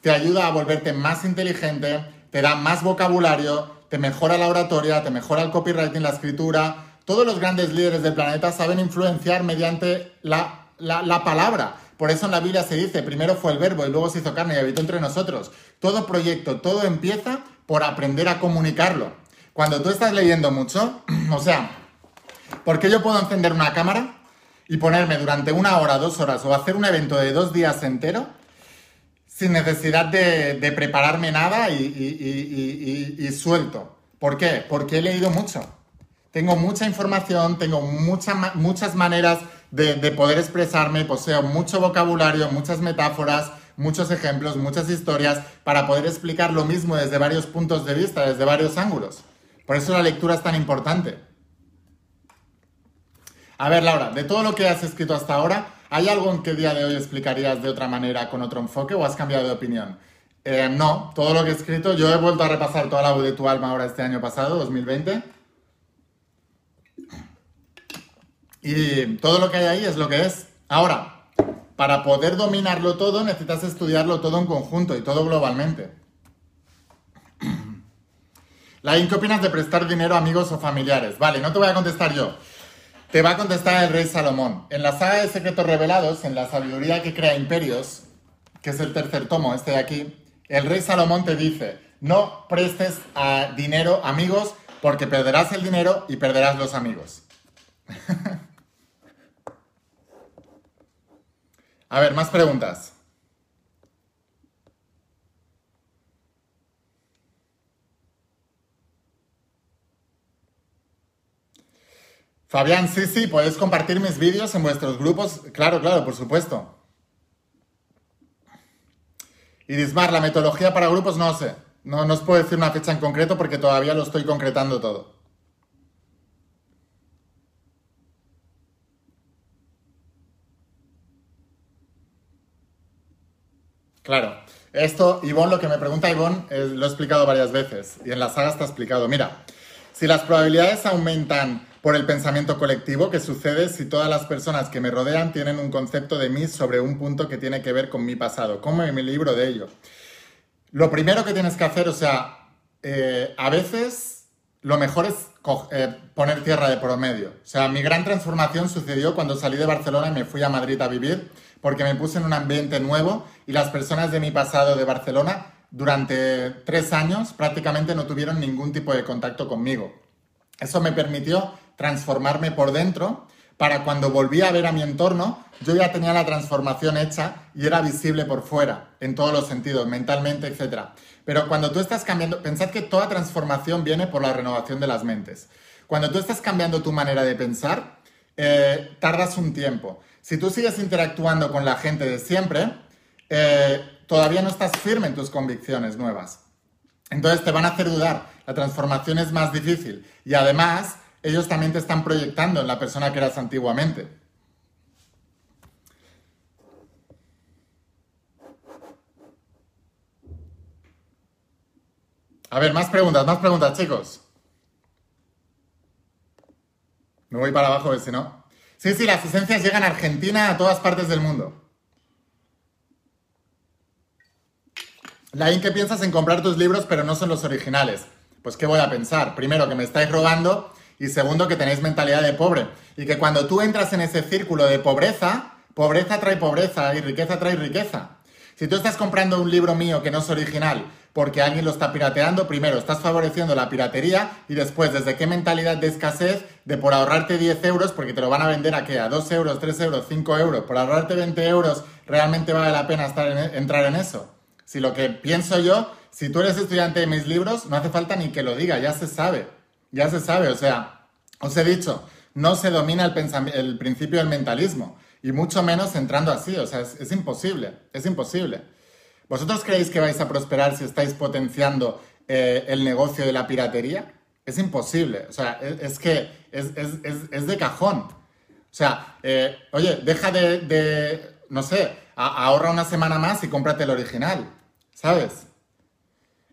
S1: Te ayuda a volverte más inteligente, te da más vocabulario, te mejora la oratoria, te mejora el copywriting, la escritura. Todos los grandes líderes del planeta saben influenciar mediante la, la palabra. Por eso en la Biblia se dice, primero fue el verbo y luego se hizo carne y habitó entre nosotros. Todo proyecto, todo empieza por aprender a comunicarlo. Cuando tú estás leyendo mucho, *clears throat* o sea, ¿Por qué yo puedo encender una cámara y ponerme durante una hora, dos horas o hacer un evento de dos días entero sin necesidad de, prepararme nada y, suelto? ¿Por qué? Porque he leído mucho. Tengo mucha información, tengo muchas maneras de poder expresarme, poseo mucho vocabulario, muchas metáforas, muchos ejemplos, muchas historias para poder explicar lo mismo desde varios puntos de vista, desde varios ángulos. Por eso la lectura es tan importante. A ver, Laura, de todo lo que has escrito hasta ahora, ¿hay algo en que día de hoy explicarías de otra manera, con otro enfoque, o has cambiado de opinión? Eh, no, todo lo que he escrito, yo he vuelto a repasar toda la voz de tu alma ahora este año pasado, 2020. Y todo lo que hay ahí es lo que es. Ahora, para poder dominarlo todo necesitas estudiarlo todo en conjunto y todo globalmente. *clears throat* La ¿qué opinas de prestar dinero a amigos o familiares? Vale, no te voy a contestar yo. Te va a contestar el rey Salomón. En la saga de secretos revelados, en la sabiduría que crea imperios, que es el tercer tomo, este de aquí, el rey Salomón te dice, no prestes a dinero amigos porque perderás el dinero y perderás los amigos. *laughs* A ver, más preguntas. Fabián, sí, sí, podéis compartir mis vídeos en vuestros grupos. Claro, claro, por supuesto. Y Dismar, la metodología para grupos no sé. No, no os puedo decir una fecha en concreto porque todavía lo estoy concretando todo. Claro. Esto, Ivonne, lo que me pregunta Ivonne, eh, lo he explicado varias veces y en la saga está explicado. Mira, si las probabilidades aumentan por el pensamiento colectivo, ¿qué sucede si todas las personas que me rodean tienen un concepto de mí sobre un punto que tiene que ver con mi pasado? ¿Cómo me libro de ello? Lo primero que tienes que hacer, o sea, eh, a veces lo mejor es eh, poner tierra de promedio. O sea, mi gran transformación sucedió cuando salí de Barcelona y me fui a Madrid a vivir porque me puse en un ambiente nuevo y las personas de mi pasado de Barcelona durante tres años prácticamente no tuvieron ningún tipo de contacto conmigo. Eso me permitió transformarme por dentro para cuando volví a ver a mi entorno, yo ya tenía la transformación hecha y era visible por fuera, en todos los sentidos, mentalmente, etc. Pero cuando tú estás cambiando, pensad que toda transformación viene por la renovación de las mentes. Cuando tú estás cambiando tu manera de pensar, eh, tardas un tiempo. Si tú sigues interactuando con la gente de siempre, eh, todavía no estás firme en tus convicciones nuevas. Entonces te van a hacer dudar. La transformación es más difícil. Y además, ellos también te están proyectando en la persona que eras antiguamente. A ver, más preguntas, más preguntas, chicos. Me voy para abajo, a ver si no. Sí, sí, las esencias llegan a Argentina, a todas partes del mundo. Laín, ¿qué piensas en comprar tus libros pero no son los originales? Pues ¿qué voy a pensar? Primero, que me estáis robando y segundo, que tenéis mentalidad de pobre. Y que cuando tú entras en ese círculo de pobreza, pobreza trae pobreza y riqueza trae riqueza. Si tú estás comprando un libro mío que no es original porque alguien lo está pirateando, primero estás favoreciendo la piratería y después, ¿desde qué mentalidad de escasez de por ahorrarte 10 euros, porque te lo van a vender a qué? A 2 euros, 3 euros, 5 euros, por ahorrarte 20 euros, ¿realmente vale la pena e, entrar en eso? Si lo que pienso yo, si tú eres estudiante de mis libros, no hace falta ni que lo diga, ya se sabe, ya se sabe, o sea, os he dicho, no se domina el, el principio del mentalismo, y mucho menos entrando así, o sea, es imposible, es imposible. ¿Vosotros creéis que vais a prosperar si estáis potenciando eh, el negocio de la piratería? Es imposible. O sea, es, que es, de cajón. O sea, eh, oye, deja de, no sé, ahorra una semana más y cómprate el original. ¿Sabes?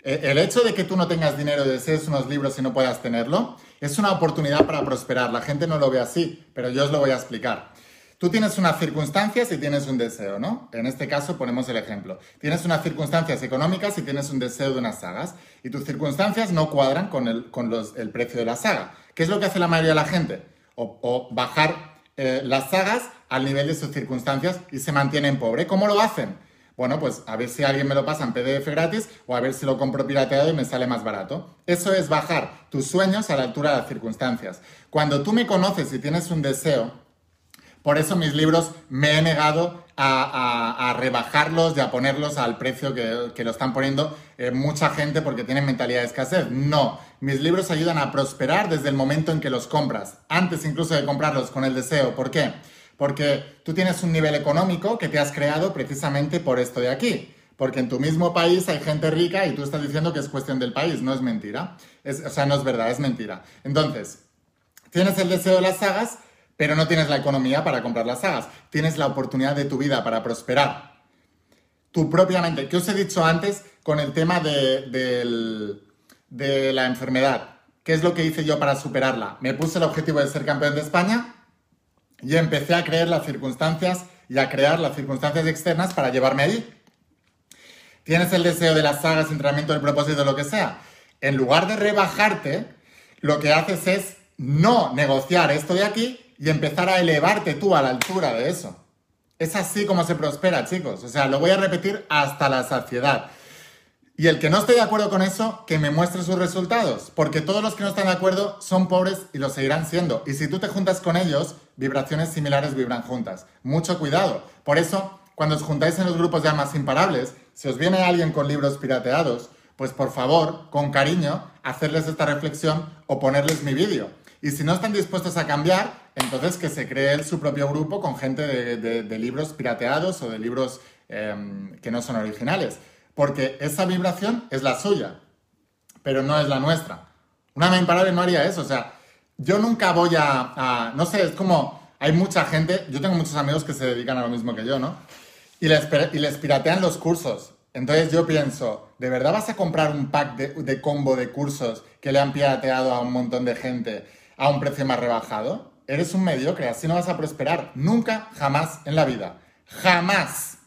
S1: E, el hecho de que tú no tengas dinero y desees unos libros y no puedas tenerlo es una oportunidad para prosperar. La gente no lo ve así, pero yo os lo voy a explicar. Tú tienes unas circunstancias y tienes un deseo, ¿no? En este caso ponemos el ejemplo. Tienes unas circunstancias económicas y tienes un deseo de unas sagas. Y tus circunstancias no cuadran con el, con el precio de la saga. ¿Qué es lo que hace la mayoría de la gente? O, bajar eh, las sagas al nivel de sus circunstancias y se mantienen pobre. ¿Cómo lo hacen? Bueno, pues a ver si alguien me lo pasa en PDF gratis o a ver si lo compro pirateado y me sale más barato. Eso es bajar tus sueños a la altura de las circunstancias. Cuando tú me conoces y tienes un deseo, por eso mis libros me he negado a, rebajarlos y a ponerlos al precio que, lo están poniendo eh, mucha gente porque tienen mentalidad de escasez. No, mis libros ayudan a prosperar desde el momento en que los compras, antes incluso de comprarlos con el deseo. ¿Por qué? Porque tú tienes un nivel económico que te has creado precisamente por esto de aquí. Porque en tu mismo país hay gente rica y tú estás diciendo que es cuestión del país. No es mentira. o sea, no es verdad, es mentira. Entonces, tienes el deseo de las sagas pero no tienes la economía para comprar las sagas. Tienes la oportunidad de tu vida para prosperar. Tú propiamente, ¿qué os he dicho antes con el tema de la enfermedad? ¿Qué es lo que hice yo para superarla? Me puse el objetivo de ser campeón de España y empecé a crear las circunstancias y a crear las circunstancias externas para llevarme allí. Tienes el deseo de las sagas, entrenamiento, el propósito, lo que sea. En lugar de rebajarte, lo que haces es no negociar esto de aquí y empezar a elevarte tú a la altura de eso. Es así como se prospera, chicos. O sea, lo voy a repetir hasta la saciedad. Y el que no esté de acuerdo con eso, que me muestre sus resultados. Porque todos los que no están de acuerdo son pobres y lo seguirán siendo. Y si tú te juntas con ellos, vibraciones similares vibran juntas. Mucho cuidado. Por eso, cuando os juntáis en los grupos de almas imparables, si os viene alguien con libros pirateados, pues por favor, con cariño, hacerles esta reflexión o ponerles mi vídeo. Y si no están dispuestos a cambiar, entonces que se cree su propio grupo con gente de, libros pirateados o de libros em, que no son originales. Porque esa vibración es la suya, pero no es la nuestra. Una imparable no haría eso. O sea, yo nunca voy a, No sé, es como. Hay mucha gente. Yo tengo muchos amigos que se dedican a lo mismo que yo, ¿no? Y les, y les piratean los cursos. Entonces yo pienso, ¿de verdad vas a comprar un pack de, de combo de cursos que le han pirateado a un montón de gente a un precio más rebajado? Eres un mediocre, así no vas a prosperar. Nunca, jamás en la vida. Jamás.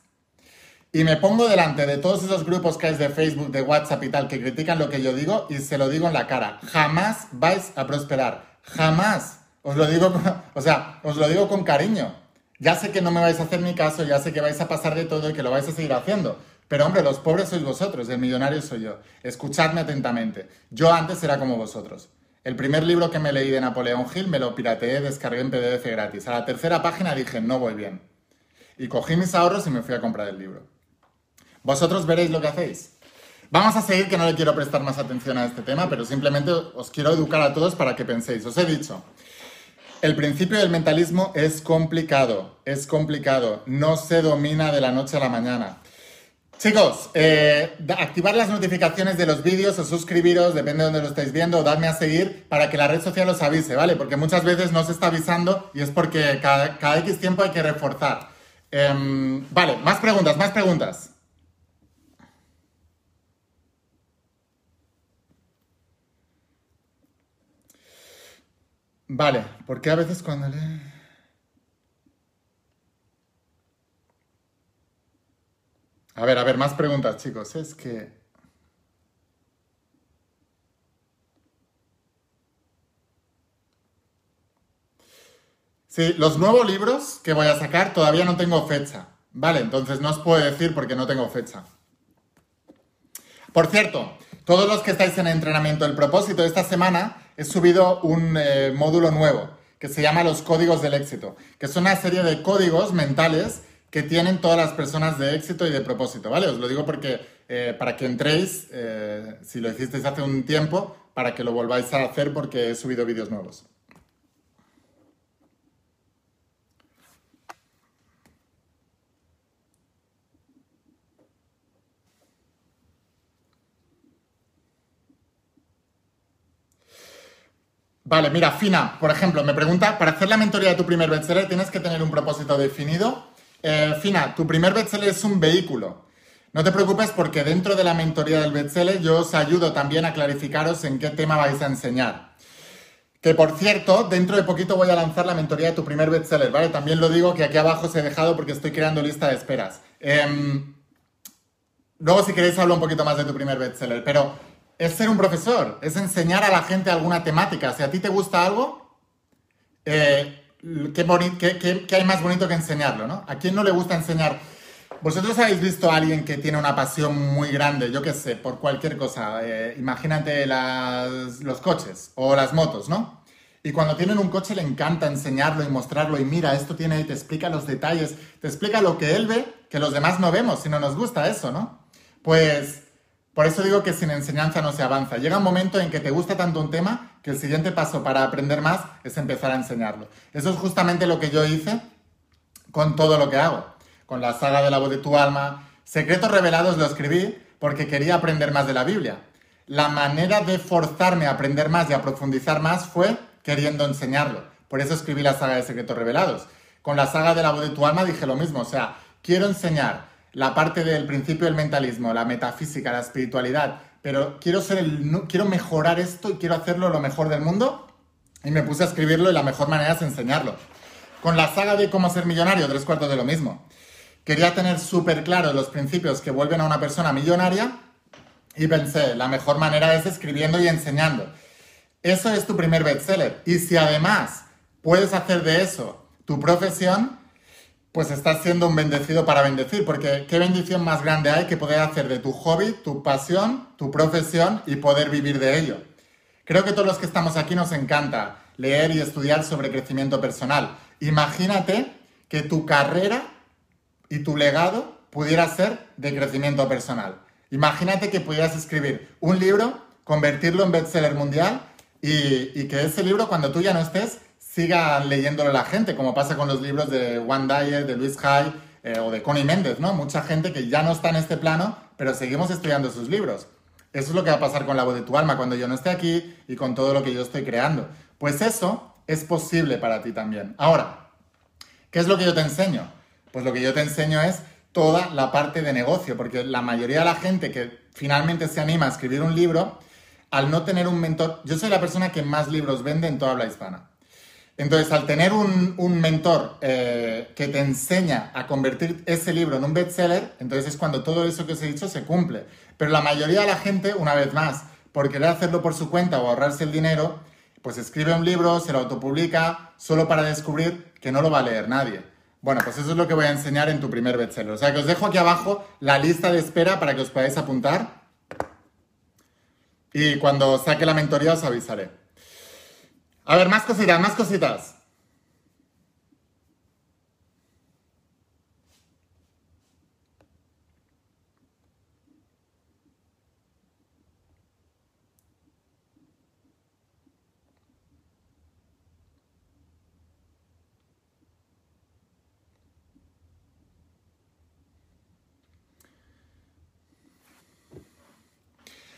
S1: Y me pongo delante de todos esos grupos que hay de Facebook, de WhatsApp y tal, que critican lo que yo digo y se lo digo en la cara. Jamás vais a prosperar. Jamás. Os lo digo, o sea, os lo digo con cariño. Ya sé que no me vais a hacer mi caso, ya sé que vais a pasar de todo y que lo vais a seguir haciendo. Pero hombre, los pobres sois vosotros, el millonario soy yo. Escuchadme atentamente. Yo antes era como vosotros. El primer libro que me leí de Napoleón Hill me lo pirateé, descargué en PDF gratis. A la tercera página dije, no voy bien. Y cogí mis ahorros y me fui a comprar el libro. Vosotros veréis lo que hacéis. Vamos a seguir, que no le quiero prestar más atención a este tema, pero simplemente os quiero educar a todos para que penséis. Os he dicho, el principio del mentalismo es complicado, es complicado, no se domina de la noche a la mañana. Chicos, eh, activar las notificaciones de los vídeos o suscribiros, depende de dónde lo estáis viendo, o dadme a seguir para que la red social os avise, ¿vale? Porque muchas veces no se está avisando y es porque cada, X tiempo hay que reforzar. Em, vale, más preguntas, más preguntas. Vale, porque a veces cuando le... A ver, a ver, más preguntas, chicos. Es que... Sí, los nuevos libros que voy a sacar todavía no tengo fecha. Vale, entonces no os puedo decir porque no tengo fecha. Por cierto, todos los que estáis en entrenamiento, el propósito esta semana he subido un eh, módulo nuevo que se llama los códigos del éxito, que es una serie de códigos mentales que tienen todas las personas de éxito y de propósito, ¿vale? Os lo digo porque eh, para que entréis, eh, si lo hicisteis hace un tiempo, para que lo volváis a hacer porque he subido vídeos nuevos. Vale, mira, Fina, por ejemplo, me pregunta, para hacer la mentoría de tu primer bestseller tienes que tener un propósito definido eh, Fina, tu primer bestseller es un vehículo. No te preocupes porque dentro de la mentoría del bestseller yo os ayudo también a clarificaros en qué tema vais a enseñar. Que por cierto, dentro de poquito voy a lanzar la mentoría de tu primer bestseller, ¿vale? También lo digo que aquí abajo os he dejado porque estoy creando lista de esperas. Em, luego si queréis hablo un poquito más de tu primer bestseller, pero es ser un profesor, es enseñar a la gente alguna temática. Si a ti te gusta algo, eh, ¿qué, hay más bonito que enseñarlo, no? ¿A quién no le gusta enseñar? ¿Vosotros habéis visto a alguien que tiene una pasión muy grande, yo qué sé, por cualquier cosa? Eh, imagínate los coches o las motos, ¿no? Y cuando tienen un coche le encanta enseñarlo y mostrarlo y mira, esto tiene, te explica los detalles, te explica lo que él ve, que los demás no vemos, si no nos gusta eso, ¿no? Pues por eso digo que sin enseñanza no se avanza. Llega un momento en que te gusta tanto un tema que el siguiente paso para aprender más es empezar a enseñarlo. Eso es justamente lo que yo hice con todo lo que hago. Con la saga de la voz de tu alma. Secretos revelados lo escribí porque quería aprender más de la Biblia. La manera de forzarme a aprender más y a profundizar más fue queriendo enseñarlo. Por eso escribí la saga de Secretos Revelados. Con la saga de la voz de tu alma dije lo mismo. O sea, quiero enseñar la parte del principio del mentalismo, la metafísica, la espiritualidad, pero quiero, ser el, quiero mejorar esto y quiero hacerlo lo mejor del mundo. Y me puse a escribirlo y la mejor manera es enseñarlo. Con la saga de cómo ser millonario, tres cuartos de lo mismo. Quería tener súper claro los principios que vuelven a una persona millonaria y pensé, la mejor manera es escribiendo y enseñando. Eso es tu primer bestseller. Y si además puedes hacer de eso tu profesión, pues estás siendo un bendecido para bendecir, porque qué bendición más grande hay que poder hacer de tu hobby, tu pasión, tu profesión y poder vivir de ello. Creo que todos los que estamos aquí nos encanta leer y estudiar sobre crecimiento personal. Imagínate que tu carrera y tu legado pudiera ser de crecimiento personal. Imagínate que pudieras escribir un libro, convertirlo en bestseller mundial y, que ese libro, cuando tú ya no estés, siga leyéndolo la gente, como pasa con los libros de One Dyer, de Luis Hay eh, o de Connie Méndez, ¿no? Mucha gente que ya no está en este plano, pero seguimos estudiando sus libros. Eso es lo que va a pasar con la voz de tu alma cuando yo no esté aquí y con todo lo que yo estoy creando. Pues eso es posible para ti también. Ahora, ¿qué es lo que yo te enseño? Pues lo que yo te enseño es toda la parte de negocio, porque la mayoría de la gente que finalmente se anima a escribir un libro, al no tener un mentor, yo soy la persona que más libros vende en toda la hispana. Entonces, al tener un, mentor eh, que te enseña a convertir ese libro en un bestseller, entonces es cuando todo eso que os he dicho se cumple. Pero la mayoría de la gente, una vez más, por querer hacerlo por su cuenta o ahorrarse el dinero, pues escribe un libro, se lo autopublica, solo para descubrir que no lo va a leer nadie. Bueno, pues eso es lo que voy a enseñar en tu primer bestseller. O sea que os dejo aquí abajo la lista de espera para que os podáis apuntar. Y cuando saque la mentoría os avisaré. A ver, más cositas, más cositas.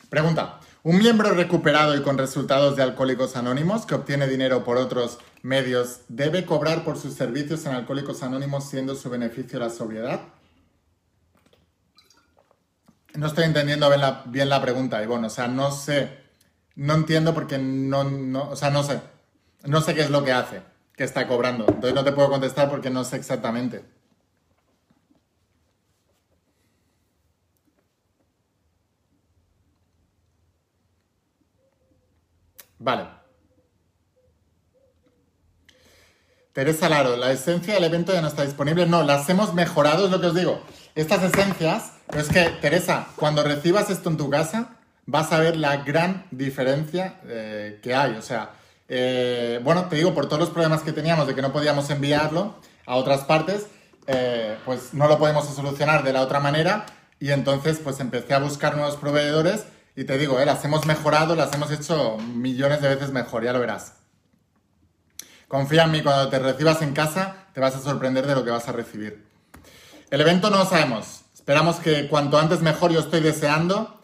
S1: Pregunta. Un miembro recuperado y con resultados de Alcohólicos Anónimos que obtiene dinero por otros medios debe cobrar por sus servicios en Alcohólicos Anónimos siendo su beneficio la sobriedad. No estoy entendiendo bien la, bien la pregunta, Ivonne. O sea, no sé. No entiendo porque no, no, o sea, no sé. No sé qué es lo que hace, que está cobrando. Entonces no te puedo contestar porque no sé exactamente. Vale. Teresa Laro, la esencia del evento ya no está disponible. No, las hemos mejorado, es lo que os digo. Estas esencias, pero es que, Teresa, cuando recibas esto en tu casa, vas a ver la gran diferencia eh, que hay. O sea, eh, bueno, te digo, por todos los problemas que teníamos de que no podíamos enviarlo a otras partes, eh, pues no lo podemos solucionar de la otra manera. Y entonces, pues empecé a buscar nuevos proveedores y te digo, eh, las hemos mejorado, las hemos hecho millones de veces mejor, ya lo verás. Confía en mí, cuando te recibas en casa te vas a sorprender de lo que vas a recibir. El evento no lo sabemos. Esperamos que cuanto antes mejor yo estoy deseando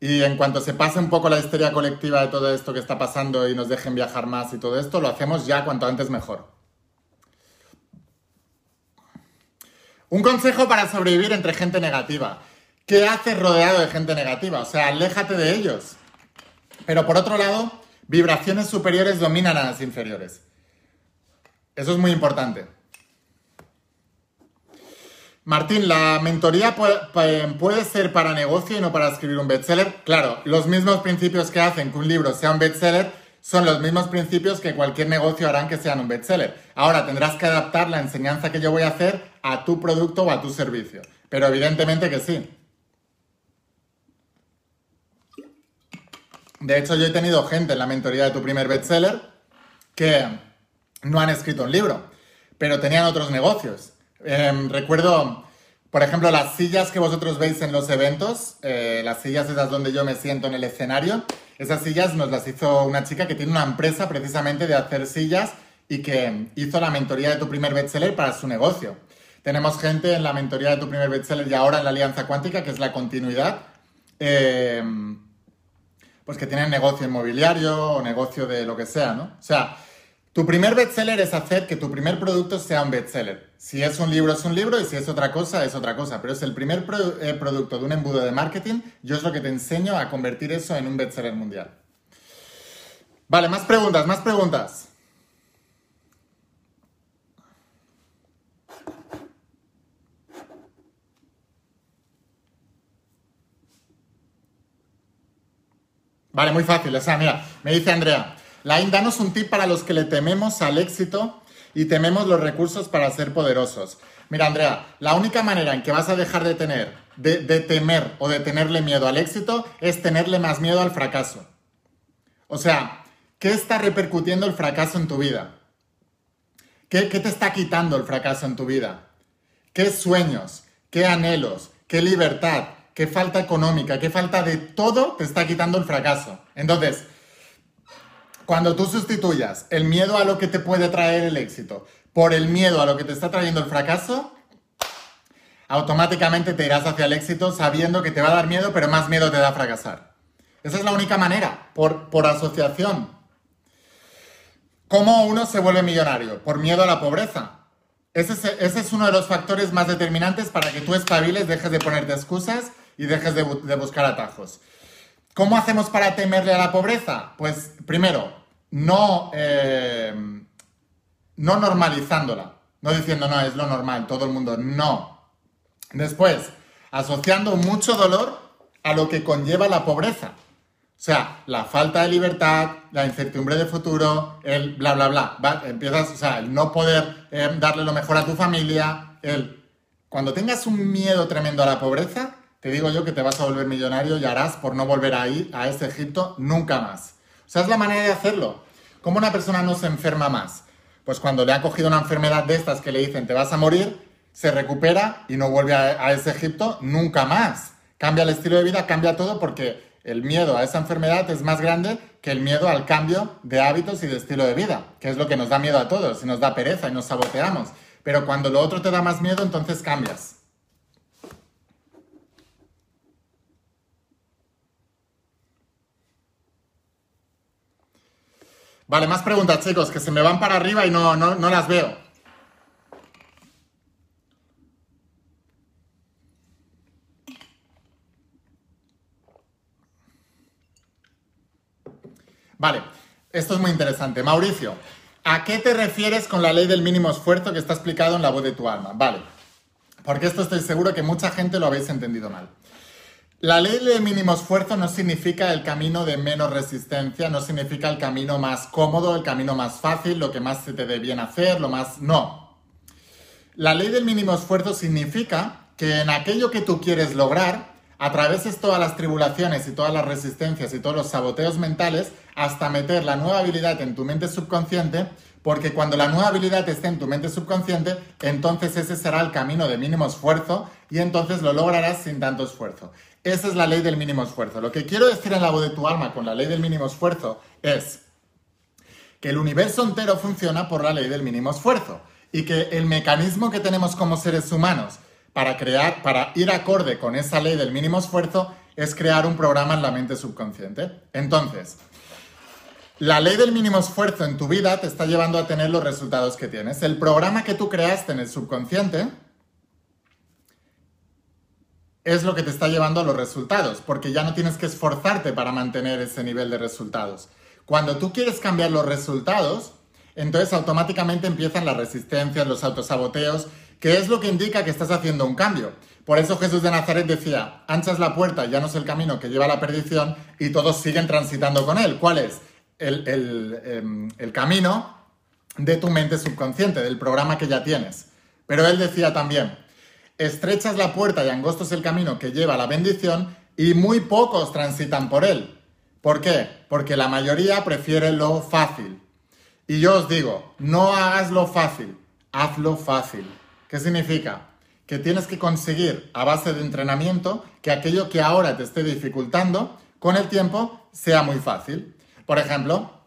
S1: y en cuanto se pase un poco la histeria colectiva de todo esto que está pasando y nos dejen viajar más y todo esto, lo hacemos ya cuanto antes mejor. Un consejo para sobrevivir entre gente negativa. ¿Qué haces rodeado de gente negativa? O sea, aléjate de ellos. Pero por otro lado, vibraciones superiores dominan a las inferiores. Eso es muy importante. Martín, ¿la mentoría puede, ser para negocio y no para escribir un bestseller? Claro, los mismos principios que hacen que un libro sea un bestseller son los mismos principios que cualquier negocio harán que sean un bestseller. Ahora tendrás que adaptar la enseñanza que yo voy a hacer a tu producto o a tu servicio. Pero evidentemente que sí. De hecho, yo he tenido gente en la mentoría de tu primer bestseller que no han escrito un libro, pero tenían otros negocios. Em, recuerdo, por ejemplo, las sillas que vosotros veis en los eventos, eh, las sillas esas donde yo me siento en el escenario, esas sillas nos las hizo una chica que tiene una empresa precisamente de hacer sillas y que hizo la mentoría de tu primer bestseller para su negocio. Tenemos gente en la mentoría de tu primer bestseller y ahora en la Alianza Cuántica, que es la continuidad. Eh, pues que tienen negocio inmobiliario o negocio de lo que sea, ¿no? O sea, tu primer bestseller es hacer que tu primer producto sea un bestseller. Si es un libro, es un libro y si es otra cosa, es otra cosa. Pero es el primer eh, producto de un embudo de marketing. Yo es lo que te enseño a convertir eso en un bestseller mundial. Vale, más preguntas, más preguntas. Vale, muy fácil. O sea, mira, me dice Andrea, Lain, danos un tip para los que le tememos al éxito y tememos los recursos para ser poderosos. Mira, Andrea, la única manera en que vas a dejar de tener, de, temer o de tenerle miedo al éxito es tenerle más miedo al fracaso. O sea, ¿qué está repercutiendo el fracaso en tu vida? ¿Qué, ¿Qué, te está quitando el fracaso en tu vida? qué sueños, qué anhelos, qué libertad, qué falta económica, qué falta de todo te está quitando el fracaso. Entonces, cuando tú sustituyas el miedo a lo que te puede traer el éxito por el miedo a lo que te está trayendo el fracaso, automáticamente te irás hacia el éxito sabiendo que te va a dar miedo, pero más miedo te da fracasar. Esa es la única manera, por, por asociación. ¿Cómo uno se vuelve millonario? Por miedo a la pobreza. Ese es, uno de los factores más determinantes para que tú espabiles, dejes de ponerte excusas y dejes de, buscar atajos. ¿Cómo hacemos para temerle a la pobreza? Pues primero, no, eh, no normalizándola, no diciendo, no, es lo normal, todo el mundo, no. Después, asociando mucho dolor a lo que conlleva la pobreza. O sea, la falta de libertad, la incertidumbre de futuro, el bla, bla, bla. Empiezas, o sea, el no poder eh, darle lo mejor a tu familia, el... Cuando tengas un miedo tremendo a la pobreza, te digo yo que te vas a volver millonario y harás por no volver ahí, a ese Egipto, nunca más. O sea, es la manera de hacerlo. ¿Cómo una persona no se enferma más? Pues cuando le ha cogido una enfermedad de estas que le dicen te vas a morir, se recupera y no vuelve a, ese Egipto nunca más. Cambia el estilo de vida, cambia todo porque el miedo a esa enfermedad es más grande que el miedo al cambio de hábitos y de estilo de vida, que es lo que nos da miedo a todos y nos da pereza y nos saboteamos. Pero cuando lo otro te da más miedo, entonces cambias. Vale, más preguntas, chicos, que se me van para arriba y no, no, las veo. Vale, esto es muy interesante. Mauricio, ¿a qué te refieres con la ley del mínimo esfuerzo que está explicado en la voz de tu alma? Vale, porque esto estoy seguro que mucha gente lo habéis entendido mal. La ley de mínimo esfuerzo no significa el camino de menos resistencia, no significa el camino más cómodo, el camino más fácil, lo que más se te dé bien hacer, lo más... No. La ley del mínimo esfuerzo significa que en aquello que tú quieres lograr, atraveses todas las tribulaciones y todas las resistencias y todos los saboteos mentales hasta meter la nueva habilidad en tu mente subconsciente, porque cuando la nueva habilidad esté en tu mente subconsciente, entonces ese será el camino de mínimo esfuerzo y entonces lo lograrás sin tanto esfuerzo. Esa es la ley del mínimo esfuerzo. Lo que quiero decir en la voz de tu alma con la ley del mínimo esfuerzo es que el universo entero funciona por la ley del mínimo esfuerzo y que el mecanismo que tenemos como seres humanos para crear, para ir acorde con esa ley del mínimo esfuerzo es crear un programa en la mente subconsciente. Entonces, la ley del mínimo esfuerzo en tu vida te está llevando a tener los resultados que tienes. El programa que tú creaste en el subconsciente es lo que te está llevando a los resultados, porque ya no tienes que esforzarte para mantener ese nivel de resultados. Cuando tú quieres cambiar los resultados, entonces automáticamente empiezan las resistencias, los autosaboteos, que es lo que indica que estás haciendo un cambio. Por eso Jesús de Nazaret decía, anchas la puerta, ya no es el camino que lleva a la perdición, y todos siguen transitando con él. ¿Cuál es? El, el em, camino de tu mente subconsciente, del programa que ya tienes. Pero él decía también, Estrechas la puerta y angosto es el camino que lleva a la bendición y muy pocos transitan por él. ¿Por qué? Porque la mayoría prefiere lo fácil. Y yo os digo, no hagas lo fácil, hazlo fácil. ¿Qué significa? Que tienes que conseguir a base de entrenamiento que aquello que ahora te esté dificultando, con el tiempo sea muy fácil. Por ejemplo,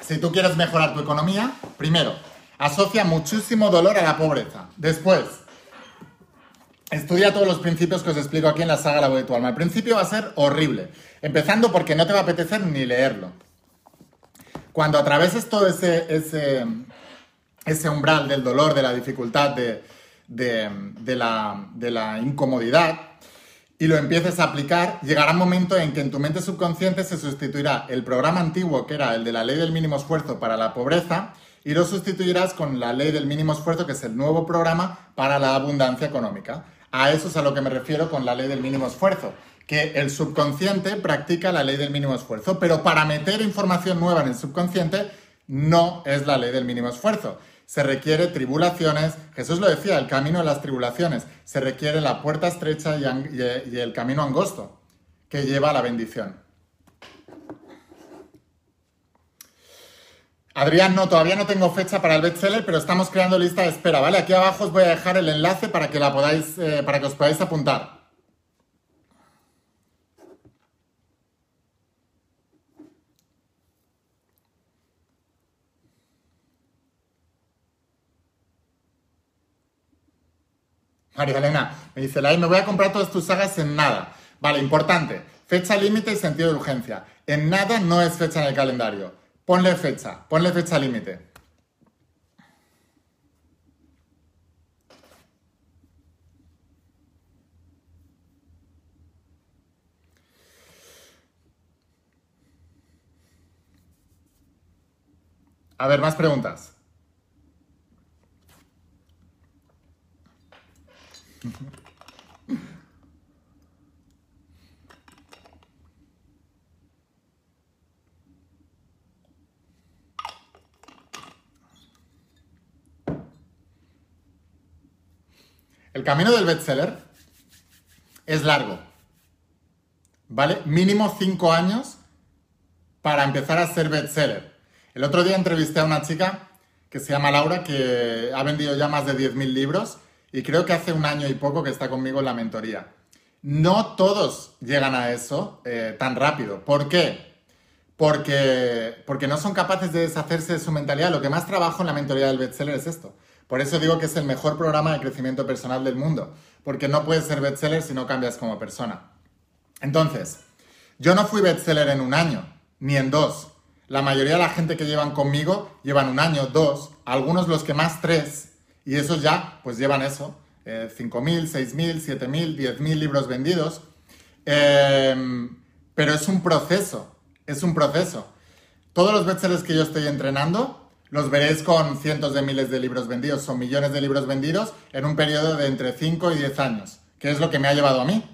S1: si tú quieres mejorar tu economía, primero, asocia muchísimo dolor a la pobreza. Después, Estudia todos los principios que os explico aquí en la saga La voz de tu alma. El principio va a ser horrible, empezando porque no te va a apetecer ni leerlo. Cuando atraveses todo ese, ese, ese umbral del dolor, de la dificultad, de, de, la, de la incomodidad, y lo empieces a aplicar, llegará un momento en que en tu mente subconsciente se sustituirá el programa antiguo, que era el de la ley del mínimo esfuerzo para la pobreza, y lo sustituirás con la ley del mínimo esfuerzo, que es el nuevo programa para la abundancia económica. A eso es a lo que me refiero con la ley del mínimo esfuerzo, que el subconsciente practica la ley del mínimo esfuerzo, pero para meter información nueva en el subconsciente no es la ley del mínimo esfuerzo. Se requiere tribulaciones, Jesús lo decía, el camino de las tribulaciones, se requiere la puerta estrecha y, y el camino angosto que lleva a la bendición. Adrián, no, todavía no tengo fecha para el bestseller, pero estamos creando lista de espera, ¿vale? Aquí abajo os voy a dejar el enlace para que la podáis, eh, para que os podáis apuntar. María Elena me dice, Lai, me voy a comprar todas tus sagas en nada. Vale, importante. Fecha límite y sentido de urgencia. En nada no es fecha en el calendario. Ponle fecha, ponle fecha límite. A ver, más preguntas. El camino del bestseller es largo, ¿vale? Mínimo cinco años para empezar a ser bestseller. El otro día entrevisté a una chica que se llama Laura, que ha vendido ya más de 10.000 libros y creo que hace un año y poco que está conmigo en la mentoría. No todos llegan a eso eh, tan rápido. ¿Por qué? Porque, porque no son capaces de deshacerse de su mentalidad. Lo que más trabajo en la mentoría del bestseller es esto. Por eso digo que es el mejor programa de crecimiento personal del mundo, porque no puedes ser bestseller si no cambias como persona. Entonces, yo no fui bestseller en un año, ni en dos. La mayoría de la gente que llevan conmigo llevan un año, dos, algunos los que más tres, y esos ya, pues llevan eso, eh, 5.000, 6.000, 7.000, 10.000 libros vendidos. Em, pero es un proceso, es un proceso. Todos los bestsellers que yo estoy entrenando los veréis con cientos de miles de libros vendidos, son millones de libros vendidos en un periodo de entre 5 y 10 años, que es lo que me ha llevado a mí.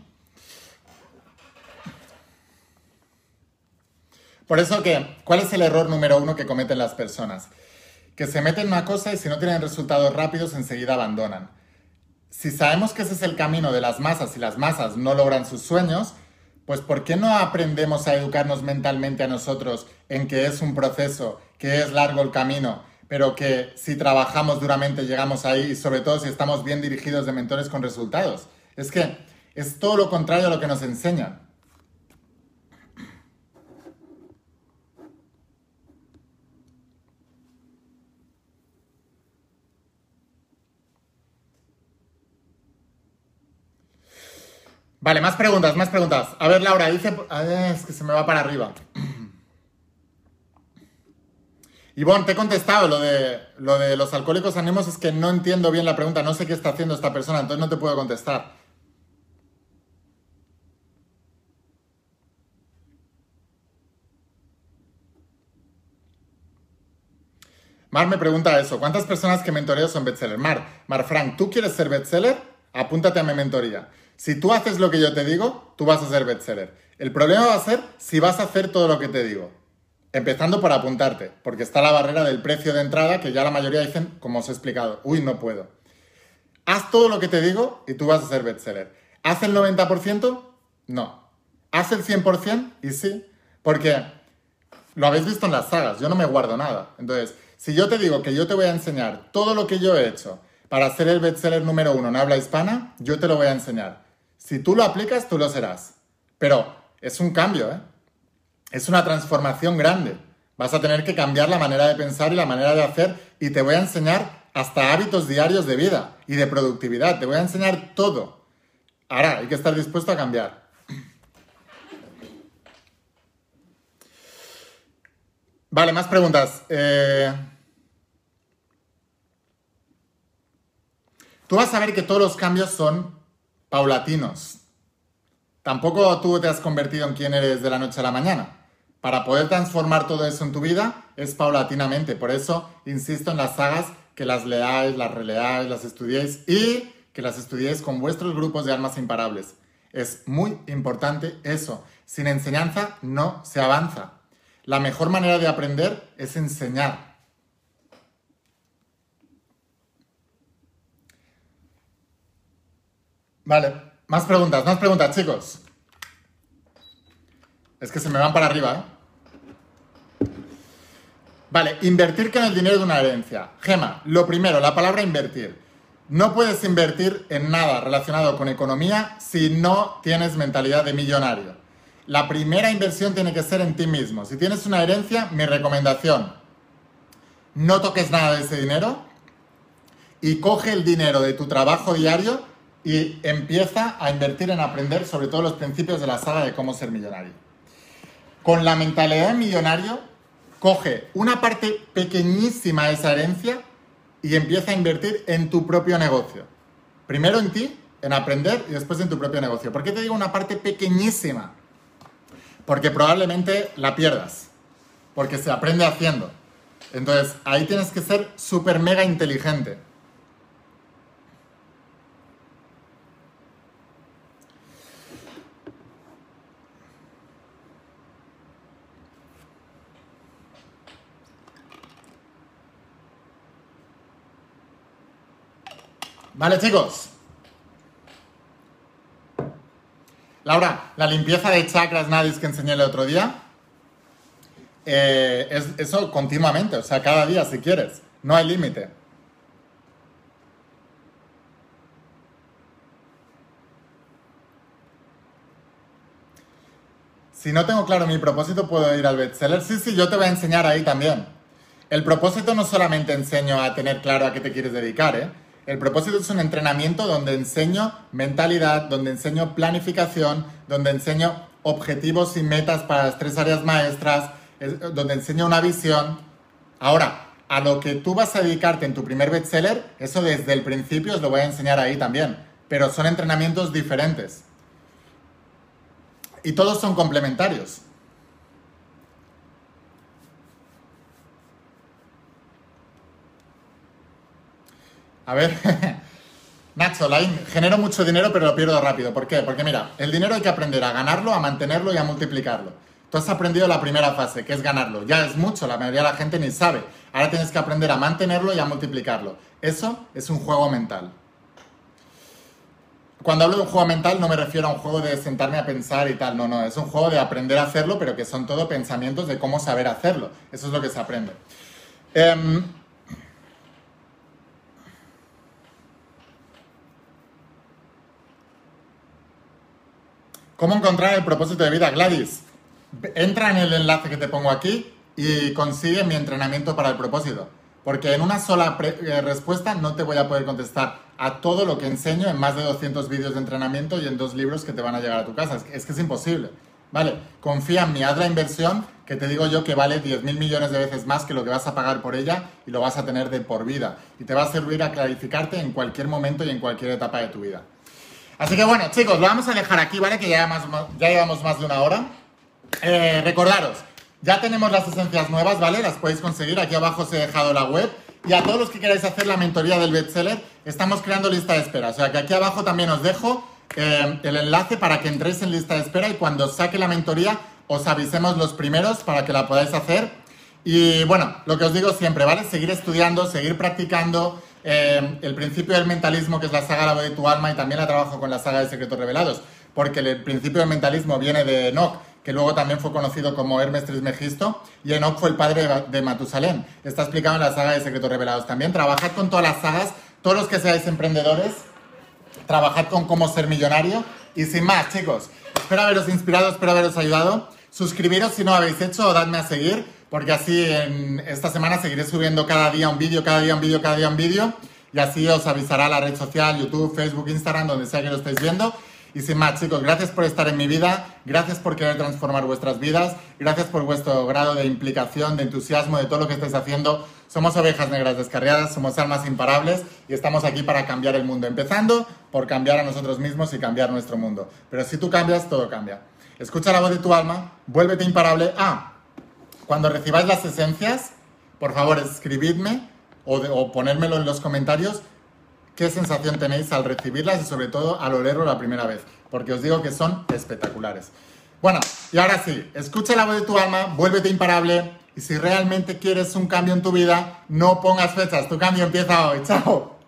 S1: Por eso que, ¿cuál es el error número uno que cometen las personas? Que se meten en una cosa y si no tienen resultados rápidos enseguida abandonan. Si sabemos que ese es el camino de las masas y las masas no logran sus sueños, pues ¿por qué no aprendemos a educarnos mentalmente a nosotros en que es un proceso, que es largo el camino, pero que si trabajamos duramente llegamos ahí y sobre todo si estamos bien dirigidos de mentores con resultados? Es que es todo lo contrario a lo que nos enseñan. Vale, más preguntas, más preguntas. A ver, Laura, dice... es que se me va para arriba. *clears throat* Ivonne, te he contestado lo de, lo de los alcohólicos anónimos, es que no entiendo bien la pregunta, no sé qué está haciendo esta persona, entonces no te puedo contestar. Mar me pregunta eso, ¿cuántas personas que mentoreo son bestseller? Mar, Mar Frank, ¿tú quieres ser bestseller? Apúntate a mi mentoría. Si tú haces lo que yo te digo, tú vas a ser bestseller. El problema va a ser si vas a hacer todo lo que te digo. Empezando por apuntarte, porque está la barrera del precio de entrada que ya la mayoría dicen, como os he explicado, uy, no puedo. Haz todo lo que te digo y tú vas a ser bestseller. ¿Haz el 90%? No. ¿Haz el 100%? Y sí, porque lo habéis visto en las sagas, yo no me guardo nada. Entonces, si yo te digo que yo te voy a enseñar todo lo que yo he hecho para ser el bestseller número uno en habla hispana, yo te lo voy a enseñar. Si tú lo aplicas, tú lo serás. Pero es un cambio, ¿eh? Es una transformación grande. Vas a tener que cambiar la manera de pensar y la manera de hacer y te voy a enseñar hasta hábitos diarios de vida y de productividad. Te voy a enseñar todo. Ahora, hay que estar dispuesto a cambiar. Vale, más preguntas. Eh, tú vas a ver que todos los cambios son paulatinos. Tampoco tú te has convertido en quien eres de la noche a la mañana. Para poder transformar todo eso en tu vida es paulatinamente. Por eso insisto en las sagas que las leáis, las releáis, las estudiéis y que las estudiéis con vuestros grupos de almas imparables. Es muy importante eso. Sin enseñanza no se avanza. La mejor manera de aprender es enseñar. Vale, más preguntas, más preguntas, chicos. Es que se me van para arriba, ¿eh? Vale, invertir con el dinero de una herencia. Gema, lo primero, la palabra invertir. No puedes invertir en nada relacionado con economía si no tienes mentalidad de millonario. La primera inversión tiene que ser en ti mismo. Si tienes una herencia, mi recomendación, no toques nada de ese dinero y coge el dinero de tu trabajo diario y empieza a invertir en aprender sobre todos los principios de la saga de cómo ser millonario. Con la mentalidad de millonario, coge una parte pequeñísima de esa herencia y empieza a invertir en tu propio negocio. Primero en ti, en aprender y después en tu propio negocio. ¿Por qué te digo una parte pequeñísima? Porque probablemente la pierdas, porque se aprende haciendo. Entonces, ahí tienes que ser súper mega inteligente. Vale, chicos. Laura, la limpieza de chakras nadis que enseñé el otro día, eh, es eso continuamente, o sea, cada día si quieres, no hay límite. Si no tengo claro mi propósito, puedo ir al bestseller. Sí, sí, yo te voy a enseñar ahí también. El propósito no solamente enseño a tener claro a qué te quieres dedicar, ¿eh? El propósito es un entrenamiento donde enseño mentalidad, donde enseño planificación, donde enseño objetivos y metas para las tres áreas maestras, donde enseño una visión. Ahora, a lo que tú vas a dedicarte en tu primer bestseller, eso desde el principio os lo voy a enseñar ahí también, pero son entrenamientos diferentes. Y todos son complementarios. A ver, *laughs* Nacho, genero mucho dinero pero lo pierdo rápido. ¿Por qué? Porque mira, el dinero hay que aprender a ganarlo, a mantenerlo y a multiplicarlo. Tú has aprendido la primera fase, que es ganarlo. Ya es mucho, la mayoría de la gente ni sabe. Ahora tienes que aprender a mantenerlo y a multiplicarlo. Eso es un juego mental. Cuando hablo de un juego mental no me refiero a un juego de sentarme a pensar y tal, no, no, es un juego de aprender a hacerlo, pero que son todo pensamientos de cómo saber hacerlo. Eso es lo que se aprende. Em, ¿Cómo encontrar el propósito de vida, Gladys? Entra en el enlace que te pongo aquí y consigue mi entrenamiento para el propósito. Porque en una sola eh, respuesta no te voy a poder contestar a todo lo que enseño en más de 200 vídeos de entrenamiento y en dos libros que te van a llegar a tu casa. Es que es, imposible. Vale, confía en mi, haz inversión que te digo yo que vale 10 mil millones de veces más que lo que vas a pagar por ella y lo vas a tener de por vida. Y te va a servir a clarificarte en cualquier momento y en cualquier etapa de tu vida. Así que bueno, chicos, lo vamos a dejar aquí, ¿vale? Que ya, llevamos más de una hora. Eh, recordaros, ya tenemos las esencias nuevas, ¿vale? Las podéis conseguir. Aquí abajo os he dejado la web. Y a todos los que queráis hacer la mentoría del bestseller, estamos creando lista de espera. O sea que aquí abajo también os dejo eh, el enlace para que entréis en lista de espera y cuando saque la mentoría os avisemos los primeros para que la podáis hacer. Y bueno, lo que os digo siempre, ¿vale? Seguir estudiando, seguir practicando. Eh, el principio del mentalismo, que es la saga La voz de tu alma, y también la trabajo con la saga de Secretos Revelados, porque el principio del mentalismo viene de Enoch, que luego también fue conocido como Hermes Trismegisto, y Enoch fue el padre de Matusalén. Está explicado en la saga de Secretos Revelados también. Trabajad con todas las sagas, todos los que seáis emprendedores, trabajad con cómo ser millonario. Y sin más, chicos, espero haberos inspirado, espero haberos ayudado. Suscribiros si no habéis hecho o dadme a seguir porque así en esta semana seguiré subiendo cada día un vídeo, cada día un vídeo, cada día un vídeo, y así os avisará la red social, YouTube, Facebook, Instagram, donde sea que lo estéis viendo. Y sin más, chicos, gracias por estar en mi vida, gracias por querer transformar vuestras vidas, gracias por vuestro grado de implicación, de entusiasmo, de todo lo que estáis haciendo. Somos ovejas negras descarriadas, somos almas imparables y estamos aquí para cambiar el mundo, empezando por cambiar a nosotros mismos y cambiar nuestro mundo. Pero si tú cambias, todo cambia. Escucha la voz de tu alma, vuélvete imparable. Ah, cuando recibáis las esencias, por favor, escribidme o, o ponérmelo en los comentarios qué sensación tenéis al recibirlas y sobre todo al olerlo la primera vez, porque os digo que son espectaculares. Bueno, y ahora sí, escucha la voz de tu alma, vuélvete imparable y si realmente quieres un cambio en tu vida, no pongas fechas, tu cambio empieza hoy. Chao.